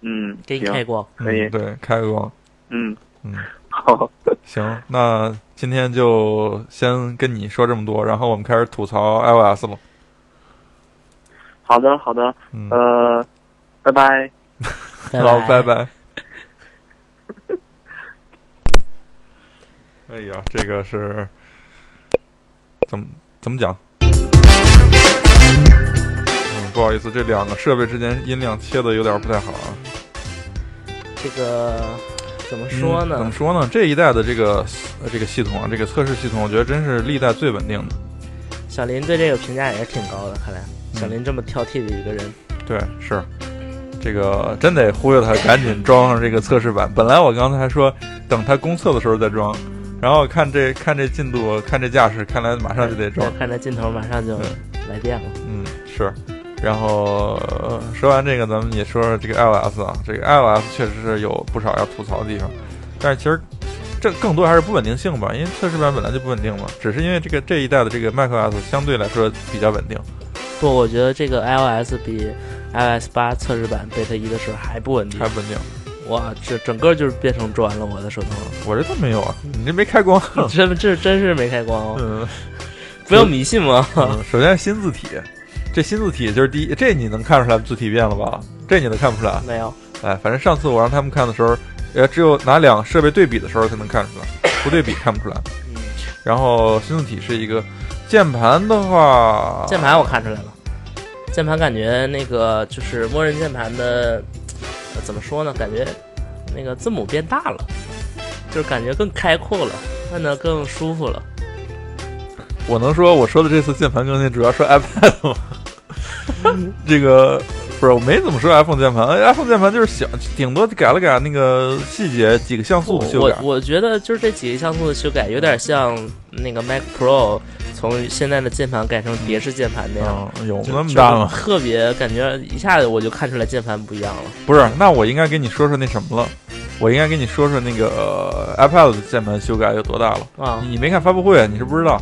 嗯，给你行开光，可以嗯，对，开个光。嗯，嗯，好，行，那今天就先跟你说这么多，然后我们开始吐槽 iOS 了。好的，好的，嗯，呃，拜拜。好，拜拜。哎呀，这个是怎么怎么讲？嗯，不好意思，这两个设备之间音量切的有点不太好啊。这个怎么说嗯怎么？说呢？这一代的这个呃这个系统啊，这个测试系统，我觉得真是历代最稳定的。小林对这个评价也是挺高的，看来嗯小林这么挑剔的一个人，对，是这个真得忽悠他赶紧装上这个测试版。本来我刚才还说等他公测的时候再装，然后看这看这进度，看这架势，看来马上就得装我。看这镜头马上就来电了。嗯，是。然后、呃说完这个，咱们也说说这个 iOS 啊，这个 iOS 确实是有不少要吐槽的地方，但是其实这更多还是不稳定性吧，因为测试版本来就不稳定嘛，只是因为这个这一代的这个 macOS 相对来说比较稳定。不，我觉得这个 iOS 比 iOS 八测试版 beta 一的时候还不稳定还。不稳定，哇，这整个就是变成砖了，我的手头。我这都没有啊，你这没开光。这这真是没开光哦，嗯，不要迷信嘛。嗯首先是新字体，这新字体就是第一，这你能看出来字体变了吧？这你都看不出来。没有，哎，反正上次我让他们看的时候，呃，只有拿两个设备对比的时候才能看出来，不对比看不出来。嗯，然后新字体是一个键盘的话，键盘我看出来了，键盘感觉那个就是默认键盘的，呃怎么说呢？感觉那个字母变大了，就是感觉更开阔了，看着更舒服了。我能说我说的这次键盘更新主要是 iPad 吗？这个不是我没怎么说 iPhone 键盘哎，iPhone 键盘就是小，顶多改了改那个细节，几个像素的修改。我我觉得就是这几个像素的修改，有点像那个 Mac Pro 从现在的键盘改成别式键盘那样。嗯，有那么大吗？特别感觉一下子我就看出来键盘不一样了。不是，那我应该跟你说说那什么了。我应该跟你说说那个、呃 iPad 的键盘修改有多大了。啊你，没看发布会，你是不知道。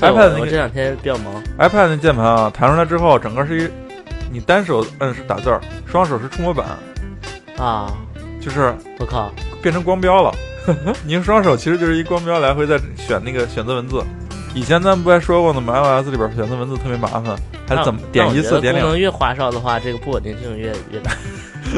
iPad 那个我我这两天比较忙，iPad 那键盘啊，弹出来之后，整个是一，你单手摁是打字儿，双手是触摸板，啊，就是我靠，变成光标了。你用双手其实就是一光标来回在选那个选择文字。以前咱们不还说过呢吗？iOS 里边选择文字特别麻烦，还那怎么点一次点两功能越花哨的话，这个不稳定性越越大。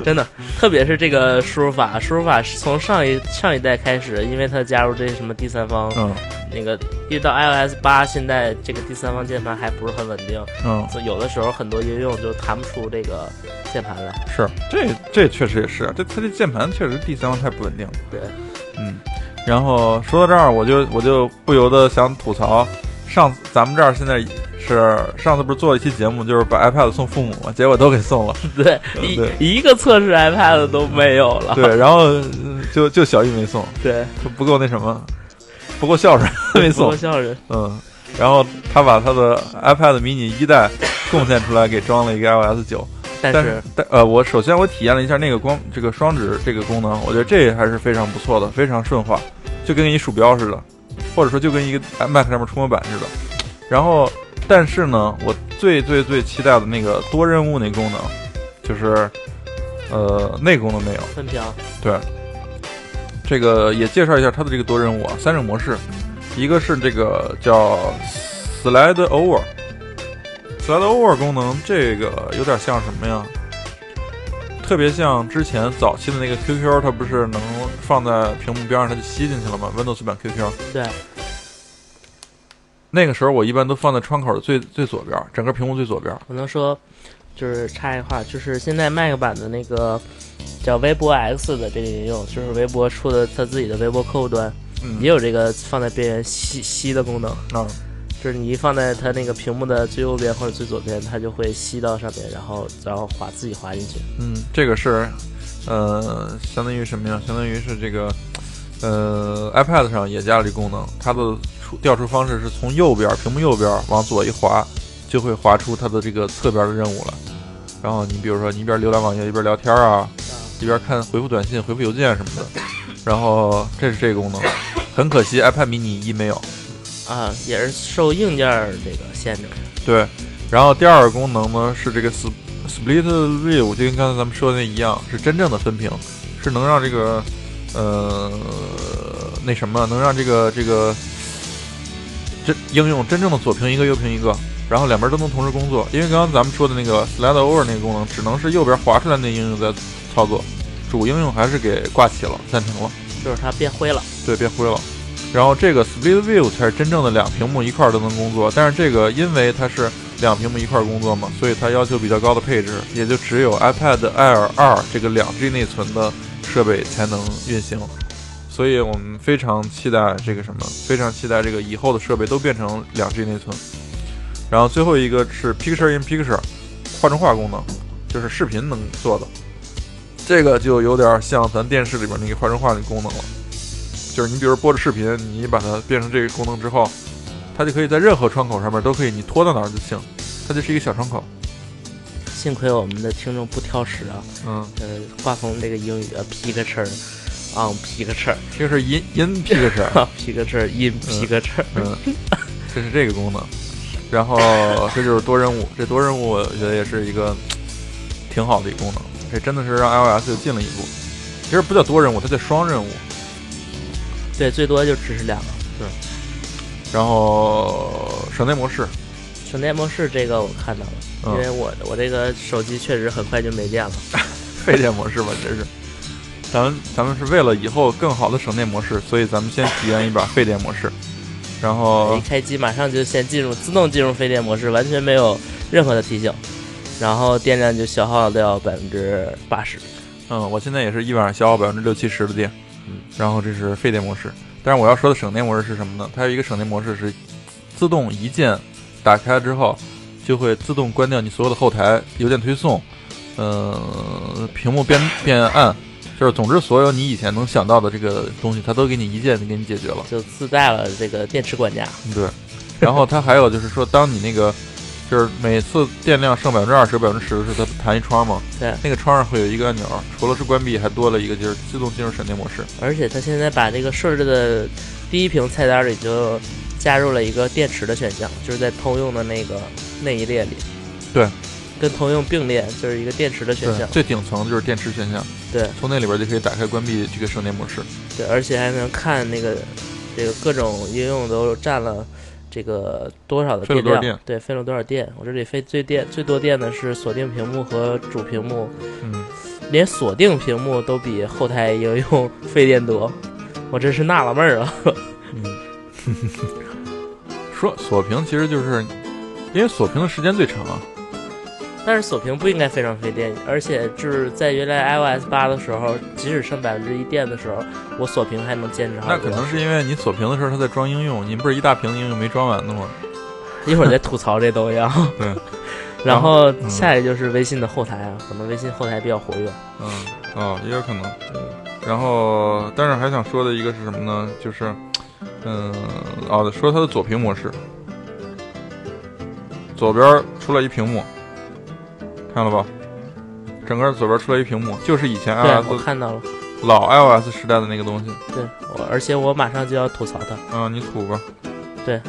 真的，特别是这个输入法，输入法是从上一上一代开始，因为它加入这什么第三方，嗯那个一直到 iOS 八，现在这个第三方键盘还不是很稳定，嗯，所以有的时候很多应用就弹不出这个键盘来。是这这确实也是，这它这键盘确实第三方太不稳定了。对，嗯，然后说到这儿，我就我就不由得想吐槽，上次咱们这儿现在是上次不是做了一期节目，就是把 iPad 送父母嘛，结果都给送了。对，一对一个测试 iPad 都没有了。对，然后嗯就就小玉没送，对，不够那什么，不够孝顺，没送不够孝顺。嗯，然后他把他的 iPad mini 一代贡献出来，给装了一个 iOS 九。但但是但呃，我首先我体验了一下那个光这个双指这个功能，我觉得这还是非常不错的，非常顺滑，就跟一鼠标似的，或者说就跟一个 Mac 上面触摸板似的。然后，但是呢，我最最最期待的那个多任务那功能，就是呃那个功能没有。分屏，对，这个也介绍一下它的这个多任务啊，三种模式，一个是这个叫 Slide Over。Slide Over 功能，这个有点像什么呀？特别像之前早期的那个 QQ，它不是能放在屏幕边上，它就吸进去了吗？Windows 版 QQ，对，那个时候我一般都放在窗口的最最左边，整个屏幕最左边。我能说，就是插一话，就是现在 Mac 版的那个叫微博 X 的这个应用，就是微博出的它自己的微博客户端，嗯也有这个放在边缘吸吸的功能。啊，就是你一放在它那个屏幕的最右边或者最左边，它就会吸到上面，然后然后滑自己滑进去。嗯，这个是，呃，相当于什么呀？相当于是这个，呃，iPad 上也加了这功能，它的出调出方式是从右边屏幕右边往左一滑，就会滑出它的这个侧边的任务了。然后你比如说你一边浏览网页一边聊天啊，一边看回复短信、回复邮件什么的。然后这是这个功能，很可惜 iPad mini 一没有。啊，也是受硬件儿这个限制。对，然后第二个功能呢是这个 sp- split view，就跟刚才咱们说的那一样，是真正的分屏，是能让这个呃那什么，能让这个这个真应用真正的左屏一个，右屏一个，然后两边都能同时工作。因为刚刚咱们说的那个 slide over 那个功能，只能是右边滑出来那应用在操作，主应用还是给挂起了，暂停了。就是它变灰了，对，变灰了。然后这个 Split View 才是真正的两屏幕一块儿都能工作，但是这个因为它是两屏幕一块儿工作嘛，所以它要求比较高的配置，也就只有 iPad Air 2这个两 G 内存的设备才能运行。所以我们非常期待这个什么，非常期待这个以后的设备都变成两 G 内存。然后最后一个是 Picture in Picture 画中画功能，就是视频能做的，这个就有点像咱电视里边那个画中画的功能了。就是你比如播着视频，你把它变成这个功能之后，它就可以在任何窗口上面都可以，你拖到哪儿就行，它就是一个小窗口。幸亏我们的听众不挑食啊，嗯，呃，画风这个英语啊，picture on picture 这个是音音 picture，picture in picture，嗯，这是这个功能。然后这就是多任务，这多任务我觉得也是一个挺好的一个功能，这真的是让 iOS 又进了一步。其实不叫多任务，它叫双任务。对，最多就支持两个。对然后省内模式，省电模式这个我看到了，嗯因为我我这个手机确实很快就没电了。费电模式吧，这是。咱们咱们是为了以后更好的省电模式，所以咱们先体验一把费电模式。然后 一开机马上就先进入自动进入非电模式，完全没有任何的提醒，然后电量就消耗掉百分之八十。嗯，我现在也是一晚上消耗百分之六七十的电，嗯，然后这是费电模式。但是我要说的省电模式是什么呢？它有一个省电模式是自动一键打开之后，就会自动关掉你所有的后台邮件推送，呃，屏幕变变暗，就是总之所有你以前能想到的这个东西，它都给你一键就给你解决了。就自带了这个电池管家。对，然后它还有就是说，当你那个就是每次电量剩百分之二十、百分之十的时候，它弹一窗嘛，对，那个窗上会有一个按钮，除了是关闭，还多了一个就是自动进入省电模式。而且它现在把这个设置的第一屏菜单里就加入了一个电池的选项，就是在通用的那个那一列里。对，跟通用并列，就是一个电池的选项。最顶层就是电池选项，对从那里边就可以打开关闭这个省电模式。对，而且还能看那个这个各种应用都占了这个多少的电量，对，费了多少电。我这里费最电最多电的是锁定屏幕和主屏幕，嗯，连锁定屏幕都比后台应用 费电多，我真是纳了闷儿了。说锁屏其实就是因为锁屏的时间最长啊。但是锁屏不应该非常费电，而且就是在原来 iOS 八的时候，即使剩百分之一电的时候，我锁屏还能坚持好那。可能是因为你锁屏的时候它在装应用，你不是一大屏的应用没装完的吗？一会儿再吐槽这都要。对。然后嗯下一个就是微信的后台啊，可能微信后台比较活跃。嗯，哦，也有可能。然后，但是还想说的一个是什么呢？就是，嗯，哦，说它的左屏模式，左边出来一屏幕，看了吧？整个左边出来一屏幕，就是以前对，我 iOS 看到了。老 iOS 时代的那个东西。对，我而且我马上就要吐槽它，嗯，你吐吧。对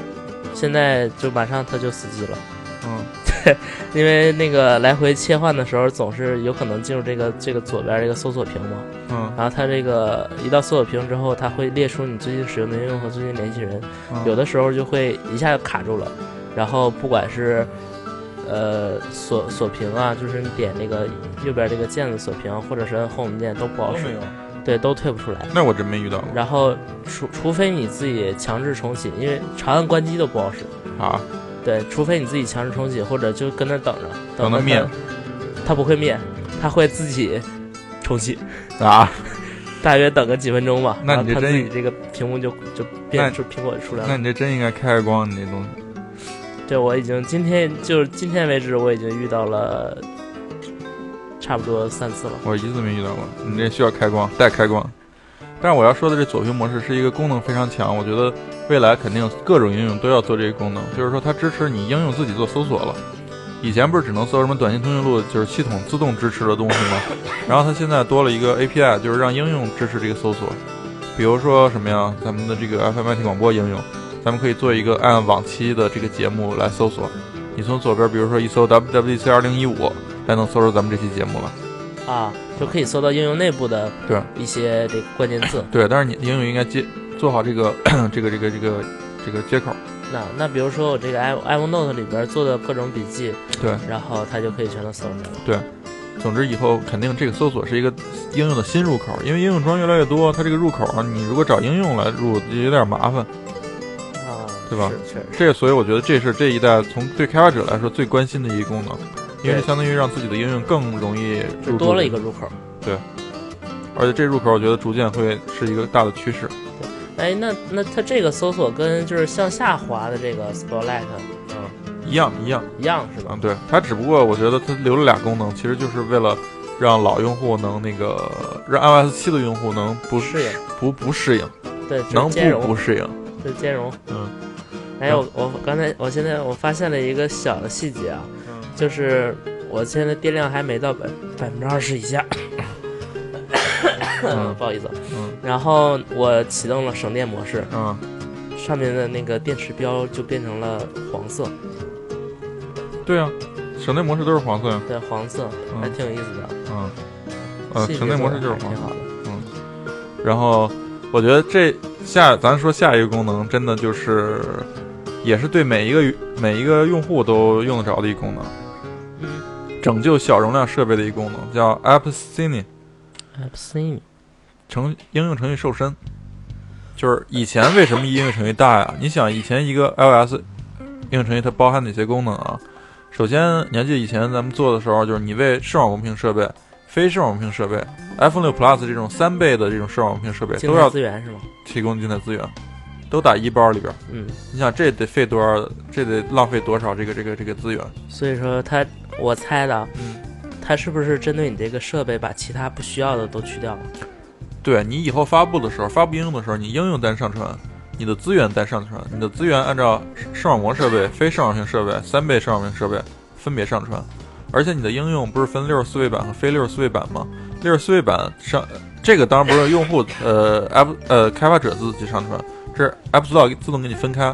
现在就马上它就死机了。嗯，对 因为那个来回切换的时候，总是有可能进入这个这个左边这个搜索屏嘛。嗯，然后它这个一到搜索屏之后，它会列出你最近使用的应用和最近联系人，嗯有的时候就会一下就卡住了。然后不管是呃锁锁屏啊，就是你点那个右边这个键子锁屏，或者是摁 Home 键都不好使。对，都退不出来。那我真没遇到过然后除除非你自己强制重启，因为长按关机都不好使。啊。对，除非你自己强制重启，或者就跟那等着，等它灭它。它不会灭，它会自己重启，啊，大约等个几分钟吧。那它你这真自己这个屏幕就就变出苹果就出来了。那你这真应该开开光，你这东西。对，我已经今天就是今天为止，我已经遇到了差不多三次了。我一次没遇到过，你这需要开光，带开光。但是我要说的这左屏模式是一个功能非常强，我觉得未来肯定各种应用都要做这个功能，就是说它支持你应用自己做搜索了。以前不是只能搜什么短信通讯录，就是系统自动支持的东西吗？然后它现在多了一个 API，就是让应用支持这个搜索。比如说什么呀，咱们的这个 FMIT 广播应用，咱们可以做一个按往期的这个节目来搜索。你从左边，比如说一搜 WWDC 二零一五，才能搜出咱们这期节目了。啊，就可以搜到应用内部的对一些这个关键字。对，但是你应用应该接做好这个 这个这个这个这个接口。那那比如说我这个 i iPhone Note 里边做的各种笔记，对，然后它就可以全都搜出来了。总之以后肯定这个搜索是一个应用的新入口，因为应用装越来越多，它这个入口啊，你如果找应用来入就有点麻烦。啊，对吧。这所以我觉得这是这一代从对开发者来说最关心的一个功能，因为对相当于让自己的应用更容易就多了一个入口。对而且这入口我觉得逐渐会是一个大的趋势。哎，那那它这个搜索跟就是向下滑的这个 Spotlight 嗯一样一样，一样是吧嗯，？对，它只不过我觉得它留了俩功能，其实就是为了让老用户能那个让 iOS 七的用户能不适应，不不适应，对，能不不适应。对兼容。嗯，哎，我我刚才我现在我发现了一个小的细节啊，就是我现在电量还没到百百分之二十以下，嗯 不好意思。嗯然后我启动了省电模式，嗯，上面的那个电池标就变成了黄色，对啊，省电模式都是黄色呀。对，黄色还挺有意思的。嗯，呃，省电模式就是黄色。得还挺好的。然后我觉得这下咱说下一个功能，真的就是也是对每一个每一个用户都用得着的一个功能，嗯拯救小容量设备的一个功能，叫 App Cine，App Cine 程应用程序瘦身。就是以前为什么应用程序大呀？你想以前一个 iOS 应用程序它包含哪些功能啊？首先，你还记得以前咱们做的时候，就是你为视网膜屏设备、非视网膜屏设备、iPhone 六 Plus 这种三倍的这种视网膜屏设备都要资源是吗？提供静态资源，都打一包里边儿。嗯，你想这得费多少？这得浪费多少这个这个这个资源？所以说它，我猜的，嗯，它是不是针对你这个设备把其他不需要的都去掉了？对你以后发布的时候，发布应用的时候，你应用单上传，你的资源单上传，你的资源按照视网膜设备、非视网膜设备、三倍视网膜设备分别上传，而且你的应用不是分六十四位版和非六十四位版吗？六十四位版上这个当然不是用户呃 App 呃开发者自己上传，这是 App Store 自动给你分开，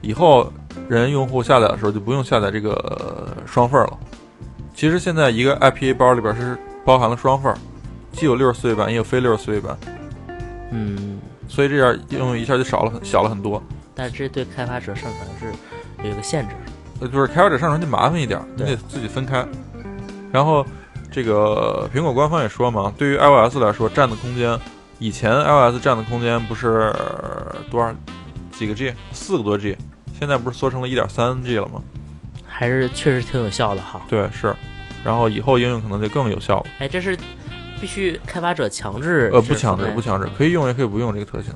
以后人用户下载的时候就不用下载这个、呃双份儿了。其实现在一个 IPA 包里边是包含了双份儿，既有六十四位版，也有非六十四位版。嗯，所以这样应用一下就少了很小了很多。但是这对开发者上传是有一个限制。呃，就是开发者上传就麻烦一点，你得自己分开。然后这个苹果官方也说嘛，对于 iOS 来说，占的空间，以前 iOS 占的空间不是多少几个 G，四个多 G，现在不是缩成了一点三 G 了吗？还是确实挺有效的哈。对，是。然后以后应用可能就更有效了。哎，这是必须开发者强制？呃，不强制，不强制，可以用也可以不用这个特性。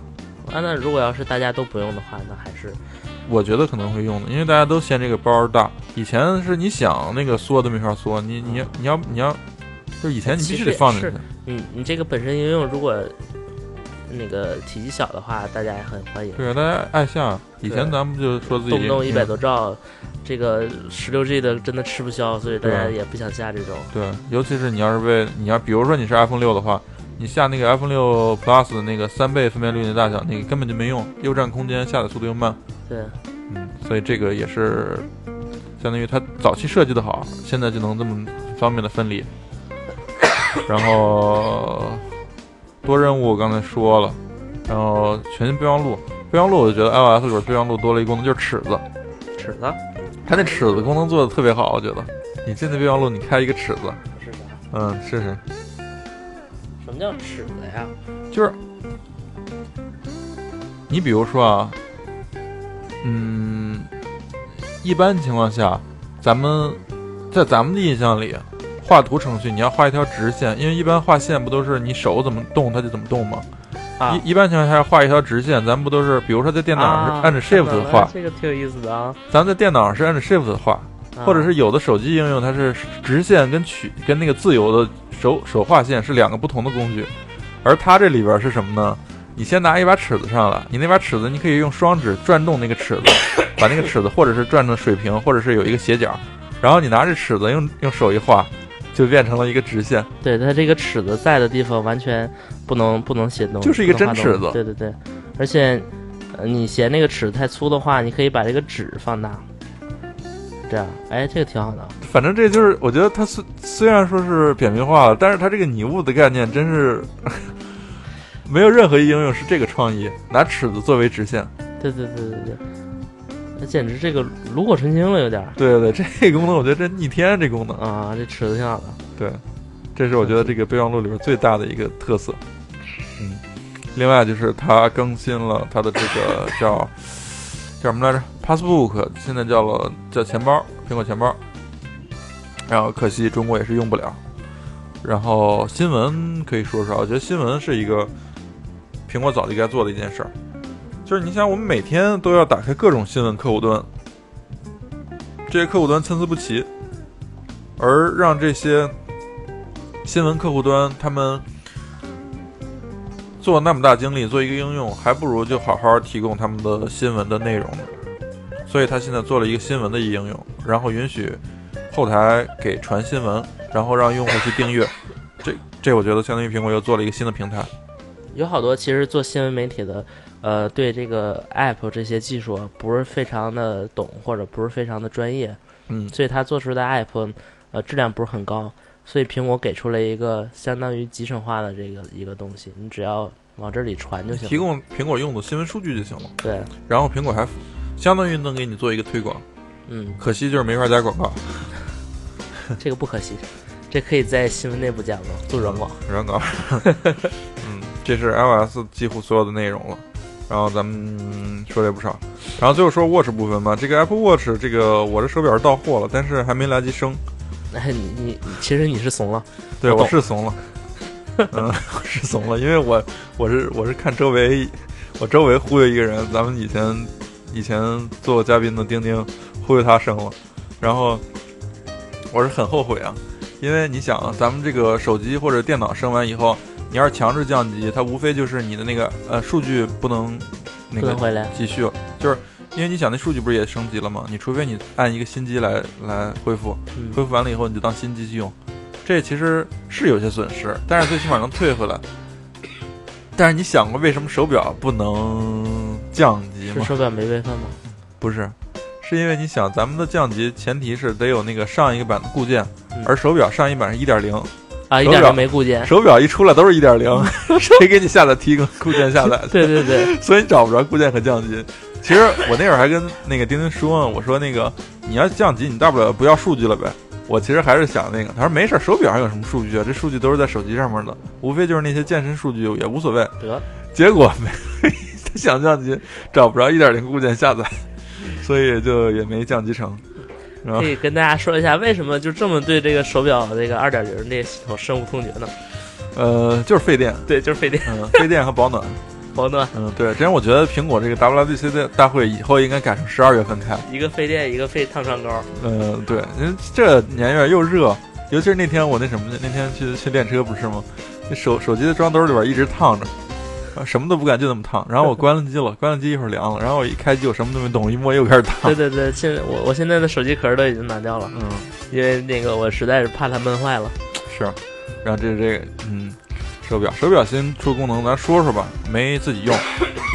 啊，那如果要是大家都不用的话，那还是？我觉得可能会用的，因为大家都嫌这个包大。以前是你想那个缩都没法缩，你你你要你要，就是以前你必须得放进去。你你这个本身应用如果那个体积小的话，大家也很欢迎。对，大家爱下。以前咱们就说自己动不动一百多兆，这个十六 G 的真的吃不消，所以大家也不想下这种。对，尤其是你要是为你要比如说你是 iPhone 六的话，你下那个 iPhone 六 Plus 的那个三倍分辨率的大小，那个根本就没用，又占空间，下载速度又慢。对，嗯，所以这个也是相当于它早期设计的好，现在就能这么方便的分离。然后多任务我刚才说了，然后全新备忘录，备忘录我就觉得 iOS 里边备忘录多了一功能，就是尺子。尺子？它那尺子功能做的特别好，我觉得。你进那备忘录，你开一个尺子。是啥？嗯，试试。什么叫尺子呀？就是你比如说啊。嗯，一般情况下，咱们在咱们的印象里，画图程序你要画一条直线，因为一般画线不都是你手怎么动它就怎么动吗？啊，一一般情况下画一条直线，咱们不都是，比如说在电脑上是按着 Shift 画，这个挺有意思的啊。咱们在电脑上是按着 Shift 画，或者是有的手机应用它是直线跟曲跟那个自由的手手画线是两个不同的工具，而它这里边是什么呢？你先拿一把尺子上来，你那把尺子你可以用双指转动那个尺子，把那个尺子或者是转成水平，或者是有一个斜角，然后你拿着尺子用用手一画，就变成了一个直线。对，它这个尺子在的地方完全不能不能写东西，就是一个真尺子。对对对，而且你嫌那个尺子太粗的话，你可以把这个纸放大，这样，哎，这个挺好的。反正这就是我觉得它虽虽然说是扁平化了，但是它这个拟物的概念真是。没有任何一应用是这个创意，拿尺子作为直线。对对对对对，那简直这个炉火纯青了，有点。对对对，这功能我觉得真逆天，这功能啊，这尺子挺好的。对，这是我觉得这个备忘录里边最大的一个特色。嗯，另外就是它更新了它的这个叫叫什么来着？Passbook，现在叫了叫钱包，苹果钱包。然后可惜中国也是用不了。然后新闻可以说说，我觉得新闻是一个。苹果早就该做的一件事儿，就是你想，我们每天都要打开各种新闻客户端，这些客户端参差不齐，而让这些新闻客户端他们做那么大精力做一个应用，还不如就好好提供他们的新闻的内容呢。所以他现在做了一个新闻的应用，然后允许后台给传新闻，然后让用户去订阅。这这，我觉得相当于苹果又做了一个新的平台。有好多其实做新闻媒体的，呃，对这个 app 这些技术不是非常的懂，或者不是非常的专业，嗯，所以它做出的 app，呃，质量不是很高，所以苹果给出了一个相当于集成化的这个一个东西，你只要往这里传就行，提供苹果用的新闻数据就行了。对，然后苹果还相当于能给你做一个推广，嗯，可惜就是没法加广告，这个不可惜，这可以在新闻内部加吗？做软广，软广，嗯。这是 iOS 几乎所有的内容了，然后咱们说了也不少，然后最后说 Watch 部分吧。这个 Apple Watch 这个我这手表是到货了，但是还没来及升。哎，你你其实你是怂了，对我是怂了，嗯，我是怂了，因为我我是我是看周围，我周围忽悠一个人，咱们以前以前做嘉宾的丁丁忽悠他升了，然后我是很后悔啊，因为你想，咱们这个手机或者电脑升完以后。你要是强制降级，它无非就是你的那个呃数据不能那个继续，就是因为你想那数据不是也升级了吗？你除非你按一个新机来来恢复，恢复完了以后你就当新机去用，这其实是有些损失，但是最起码能退回来。但是你想过为什么手表不能降级吗？是手表没备份吗？不是，是因为你想咱们的降级前提是得有那个上一个版的固件，而手表上一版是一点零。啊，一点都没固件，手表一出来都是一点零，谁给你下载提供固件下载？对对对，所以你找不着固件和降级。其实我那会儿还跟那个丁丁说呢，我说那个你要降级，你大不了不要数据了呗，我其实还是想那个，他说没事儿，手表上有什么数据啊？这数据都是在手机上面的，无非就是那些健身数据也无所谓。得，结果没，他想降级找不着一点零固件下载，所以就也没降级成。可以跟大家说一下，为什么就这么对这个手表这个二点零这个系统深恶痛绝呢？呃，就是费电，对，就是费电嗯，费电和保暖。保暖，嗯，对，真我觉得苹果这个 WWDC 的大会以后应该改成十二月份开。一个费电，一个费烫伤膏。嗯，对，因为这年月又热，尤其是那天我那什么，那天去去练车不是吗？那手手机的装兜里边一直烫着，啊什么都不干，就那么烫。然后我关了机了，关了机一会儿凉了，然后我一开机我什么都没动，一摸又开始烫对。对对，现在我我现在的手机壳都已经拿掉了，嗯，因为那个我实在是怕它闷坏了。是。然后这是这个，嗯，手表，手表新出功能，咱说说吧，没自己用。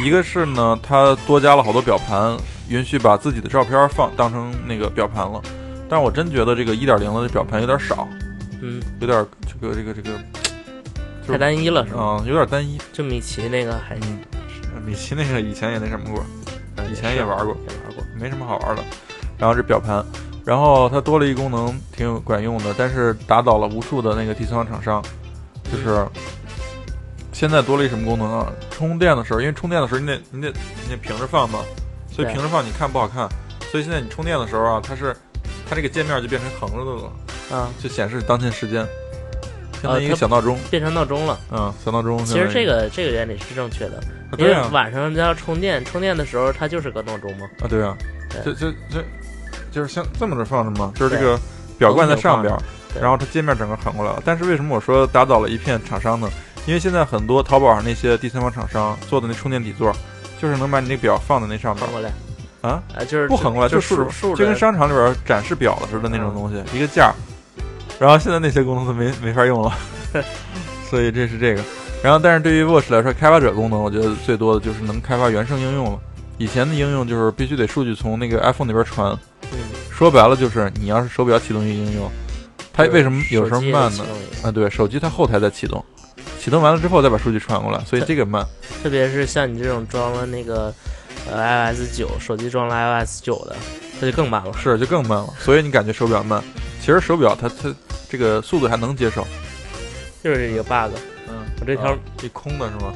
一个是呢，它多加了好多表盘，允许把自己的照片放当成那个表盘了。但是我真觉得这个一点零的表盘有点少，嗯，有点这个这个这个，就是太单一了是吧？啊、有点单一。就米奇那个还嗯，米奇那个以前也那什么过，以前也玩过，也玩过。没什么好玩的。然后这表盘，然后它多了一功能，挺有管用的，但是打倒了无数的那个第三方厂商，就是现在多了一什么功能啊？充电的时候，因为充电的时候你得你得你得平着放嘛，所以平着放你看不好看，所以现在你充电的时候啊，它是它这个界面就变成横着的了，啊，就显示当前时间，相当于一个小闹钟，变成闹钟了。嗯，小闹钟。其实这个这个原理是正确的，啊，因为晚上要充电，充电的时候它就是个闹钟嘛。啊，对啊，就对就就就是像这么着放着嘛，就是这个表冠在上边儿，然后它界面整个横过来了。但是为什么我说打倒了一片厂商呢？因为现在很多淘宝上那些第三方厂商做的那充电底座，就是能把你那表放在那上面横过来啊，啊，就是不横过来，就竖着竖竖就跟商场里边展示表的似的那种东西，一个架儿。然后现在那些功能都没 没法用了，所以这是这个。然后，但是对于 Watch 来说，开发者功能我觉得最多的就是能开发原生应用了。以前的应用就是必须得数据从那个 iPhone 那边传，嗯，说白了就是你要是手表启动一个应用，它为什么有时候慢呢？啊，对，手机它后台在启动，启动完了之后再把数据传过来，所以这个慢。特别是像你这种装了那个呃 iOS 九，手机装了 iOS 九的，它就更慢了。是就更慢了，所以你感觉手表慢。其实手表它它这个速度还能接受。就是一个 bug，嗯，我这条啊一空的是吗？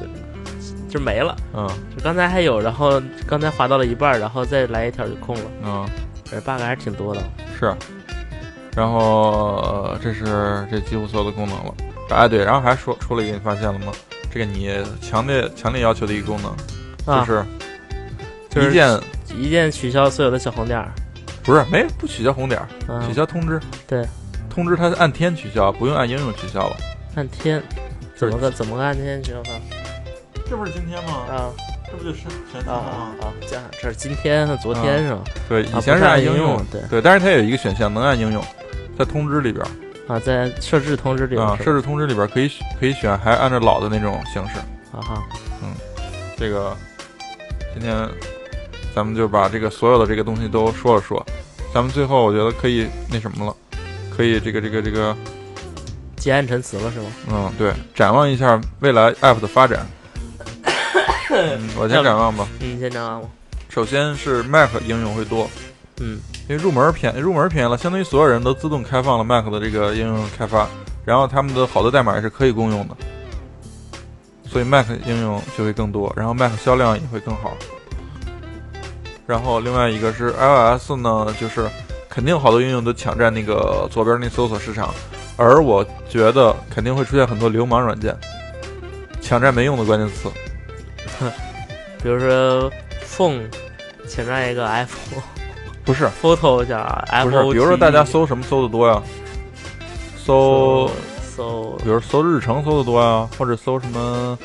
就没了。嗯就刚才还有，然后刚才滑到了一半儿，然后再来一条就空了。嗯这 bug 还是挺多的。是。然后、呃这是这几乎所有的功能了。哎对，然后还说出了一个你发现了吗？这个你强烈强烈要求的一个功能，啊，就是一键一键取消所有的小红点儿。不是没不取消红点儿，啊取，消通知。对，通知它是按天取消，不用按应用取消了。按天，怎么个怎么个按天取消法？这不是今天吗？啊这不就是前天啊吗？啊啊！这样，这是今天和昨天是吧？对，啊以前是按按应应用对对，但是它有一个选项能按应用，在通知里边啊，在设置通知里啊，面设置通知里边可以可以选，还按照老的那种形式。啊哈，嗯这个今天咱们就把这个所有的这个东西都说了说，咱们最后我觉得可以那什么了，可以这个这个这个，结案陈词了是吗？嗯，对，展望一下未来 App 的发展。嗯，我先展望吧。嗯，先展望吧。首先是 Mac 应用会多，嗯，因为入门便入门便宜了，相当于所有人都自动开放了 Mac 的这个应用开发，然后他们的好多代码也是可以共用的，所以 Mac 应用就会更多，然后 Mac 销量也会更好。然后另外一个是 iOS 呢，就是肯定好多应用都抢占那个左边那搜索市场，而我觉得肯定会出现很多流氓软件，抢占没用的关键词。比如说 phone 前面一个 iPhone 不是 photo 叫不 F 是，比如说大家搜什么搜的多呀？搜搜比如搜日程搜的多呀，或者搜什么，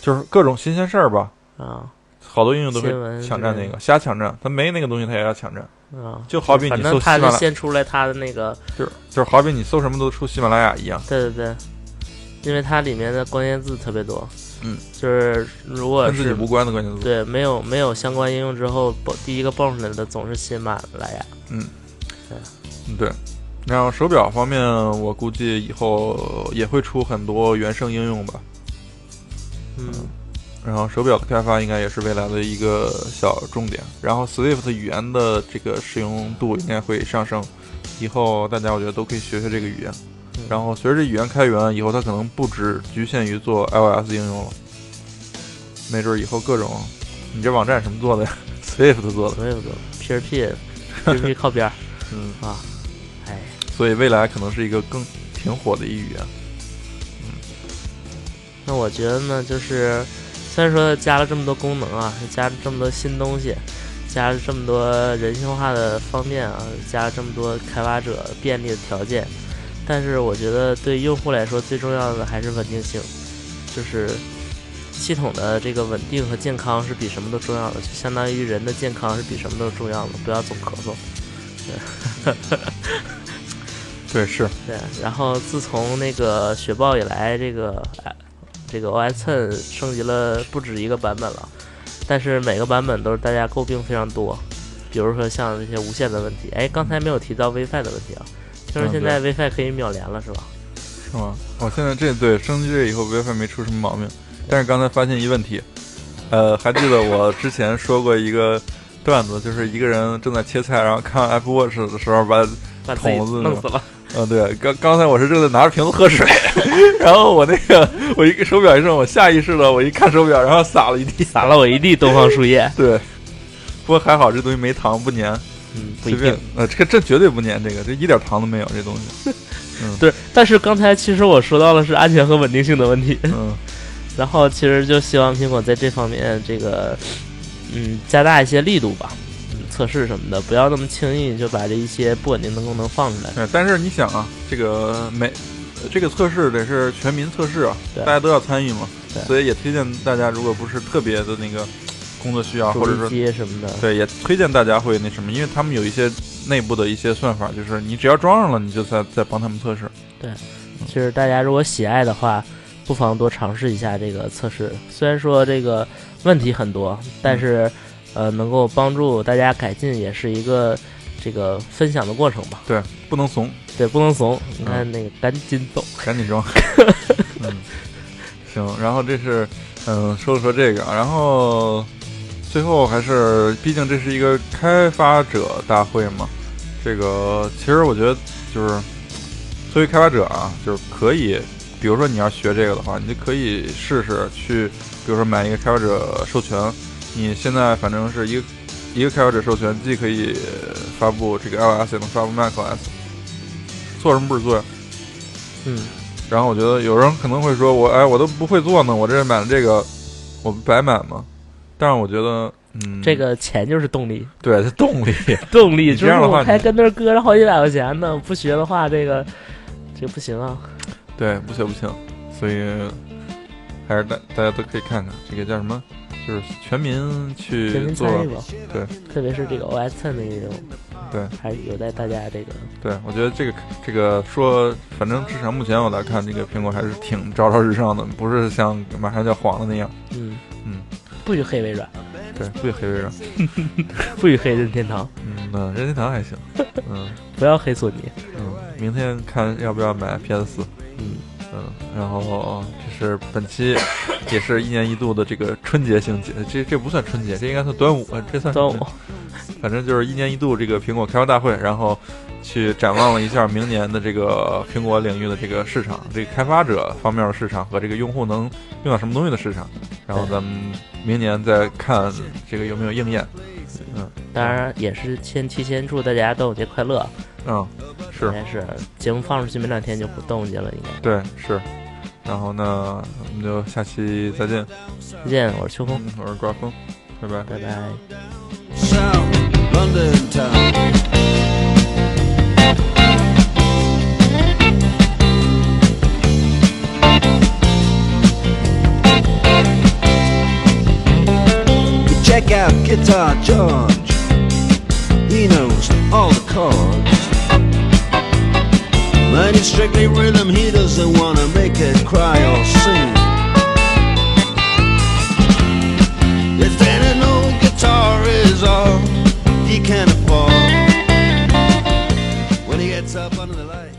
就是各种新鲜事儿吧。啊好多应用都会抢占那个，瞎抢占。它没那个东西，它也要抢占。啊，就好比你搜喜马拉，先出来他的那个，就是就是好比你搜什么都出喜马拉雅一样。对对对，因为它里面的关键字特别多。嗯，就是如果跟自己是无关的关键词。对没有没有相关应用之后，蹦第一个蹦出来的总是喜马拉雅。嗯，对。然后手表方面，我估计以后也会出很多原生应用吧。嗯然后手表的开发应该也是未来的一个小重点。然后 Swift 语言的这个使用度应该会上升，以后大家我觉得都可以学学这个语言。嗯然后随着语言开源，以后它可能不只局限于做 iOS 应用了，没准以后各种，你这网站什么做的呀？Swift 做的，，Swift 做的 PHP PHP 靠边儿 嗯，啊，哎，所以未来可能是一个更挺火的一语言。嗯那我觉得呢，就是虽然说加了这么多功能啊，加了这么多新东西，加了这么多人性化的方面啊，加了这么多开发者便利的条件，但是我觉得对用户来说最重要的还是稳定性，就是系统的这个稳定和健康是比什么都重要的，就相当于人的健康是比什么都重要的，不要总咳嗽。对，是，对，然后自从那个雪豹以来，这个哎这个 OS Ten 升级了不止一个版本了，但是每个版本都是大家诟病非常多，比如说像这些无线的问题。哎，刚才没有提到 WiFi 的问题啊，听说嗯现在 WiFi 可以秒连了是吧？是吗？哦现在这对升级这以后 WiFi 没出什么毛病，但是刚才发现一问题，呃，还记得我之前说过一个段子，就是一个人正在切菜，然后看 Apple Watch 的时候把把自己筒子弄死了。嗯，对，刚刚才我是正在拿着瓶子喝水，然后我那个我一个手表一震，我下意识的我一看手表，然后洒了一地，撒了我一地东方树叶。对，不过还好这东西没糖不粘，嗯，不一定。，呃，这个这绝对不粘，这个这一点糖都没有，这东西，嗯对，但是刚才其实我说到了是安全和稳定性的问题，嗯，然后其实就希望苹果在这方面这个嗯加大一些力度吧，嗯，测试什么的，不要那么轻易就把这一些不稳定的功能放出来。对，但是你想啊，这个每呃这个测试得是全民测试啊，对大家都要参与嘛对，所以也推荐大家，如果不是特别的那个工作需要，或者主说什么的，对，也推荐大家会那什么，因为他们有一些内部的一些算法，就是你只要装上了，你就在在帮他们测试。对，其实大家如果喜爱的话，不妨多尝试一下这个测试。虽然说这个问题很多，但是呃，能够帮助大家改进，也是一个这个分享的过程吧。对，不能怂，对，不能怂。你看那个，赶紧走。赶紧装。嗯，行，然后这是嗯说了说这个，然后最后还是，毕竟这是一个开发者大会嘛，这个其实我觉得就是作为开发者啊，就是可以，比如说你要学这个的话，你就可以试试去，比如说买一个开发者授权，你现在反正是一个一个开发者授权，既可以发布这个 iOS，也能发布 macOS，做什么不是做呀？嗯，然后我觉得有人可能会说我，哎，我都不会做呢，我这买了这个，我不白买吗？但是我觉得，嗯，这个钱就是动力，对它动力，动力这样的话我还跟那儿搁着好几百块钱呢，不学的话，这个这不行啊。对，不学不行，所以还是大大家都可以看看这个叫什么，就是全民去全民做，参与吧。对，特别是这个 OS 的应用，对，还是有待大家这个对，我觉得这个这个说，反正至少目前我来看，这个苹果还是挺朝朝日上的，不是像马上就要黄了那样。嗯嗯，不许黑微软，对，不许黑微软。不许黑任天堂，嗯，那任天堂还行。嗯不要黑索尼。嗯，明天看要不要买 PS 四。嗯，嗯，然后这是本期也是一年一度的这个春节性节，这这不算春节，这应该算端午，呃这算端午，反正就是一年一度这个苹果开发大会，然后去展望了一下明年的这个苹果领域的这个市场，这个开发者方面的市场和这个用户能用到什么东西的市场，然后咱们明年再看这个有没有应验。嗯当然也是先提前祝大家端午节快乐。嗯，是应该是节目放出去没两天就端午节了，应该。对是，然后呢，我们就下期再见。再见，我是秋风，嗯，我是刮风，拜拜。拜拜。Check out Guitar George. He knows all the chords. But it's strictly rhythm, he doesn't wanna make it cry or sing. If then an guitar is all he can afford When he gets up under the light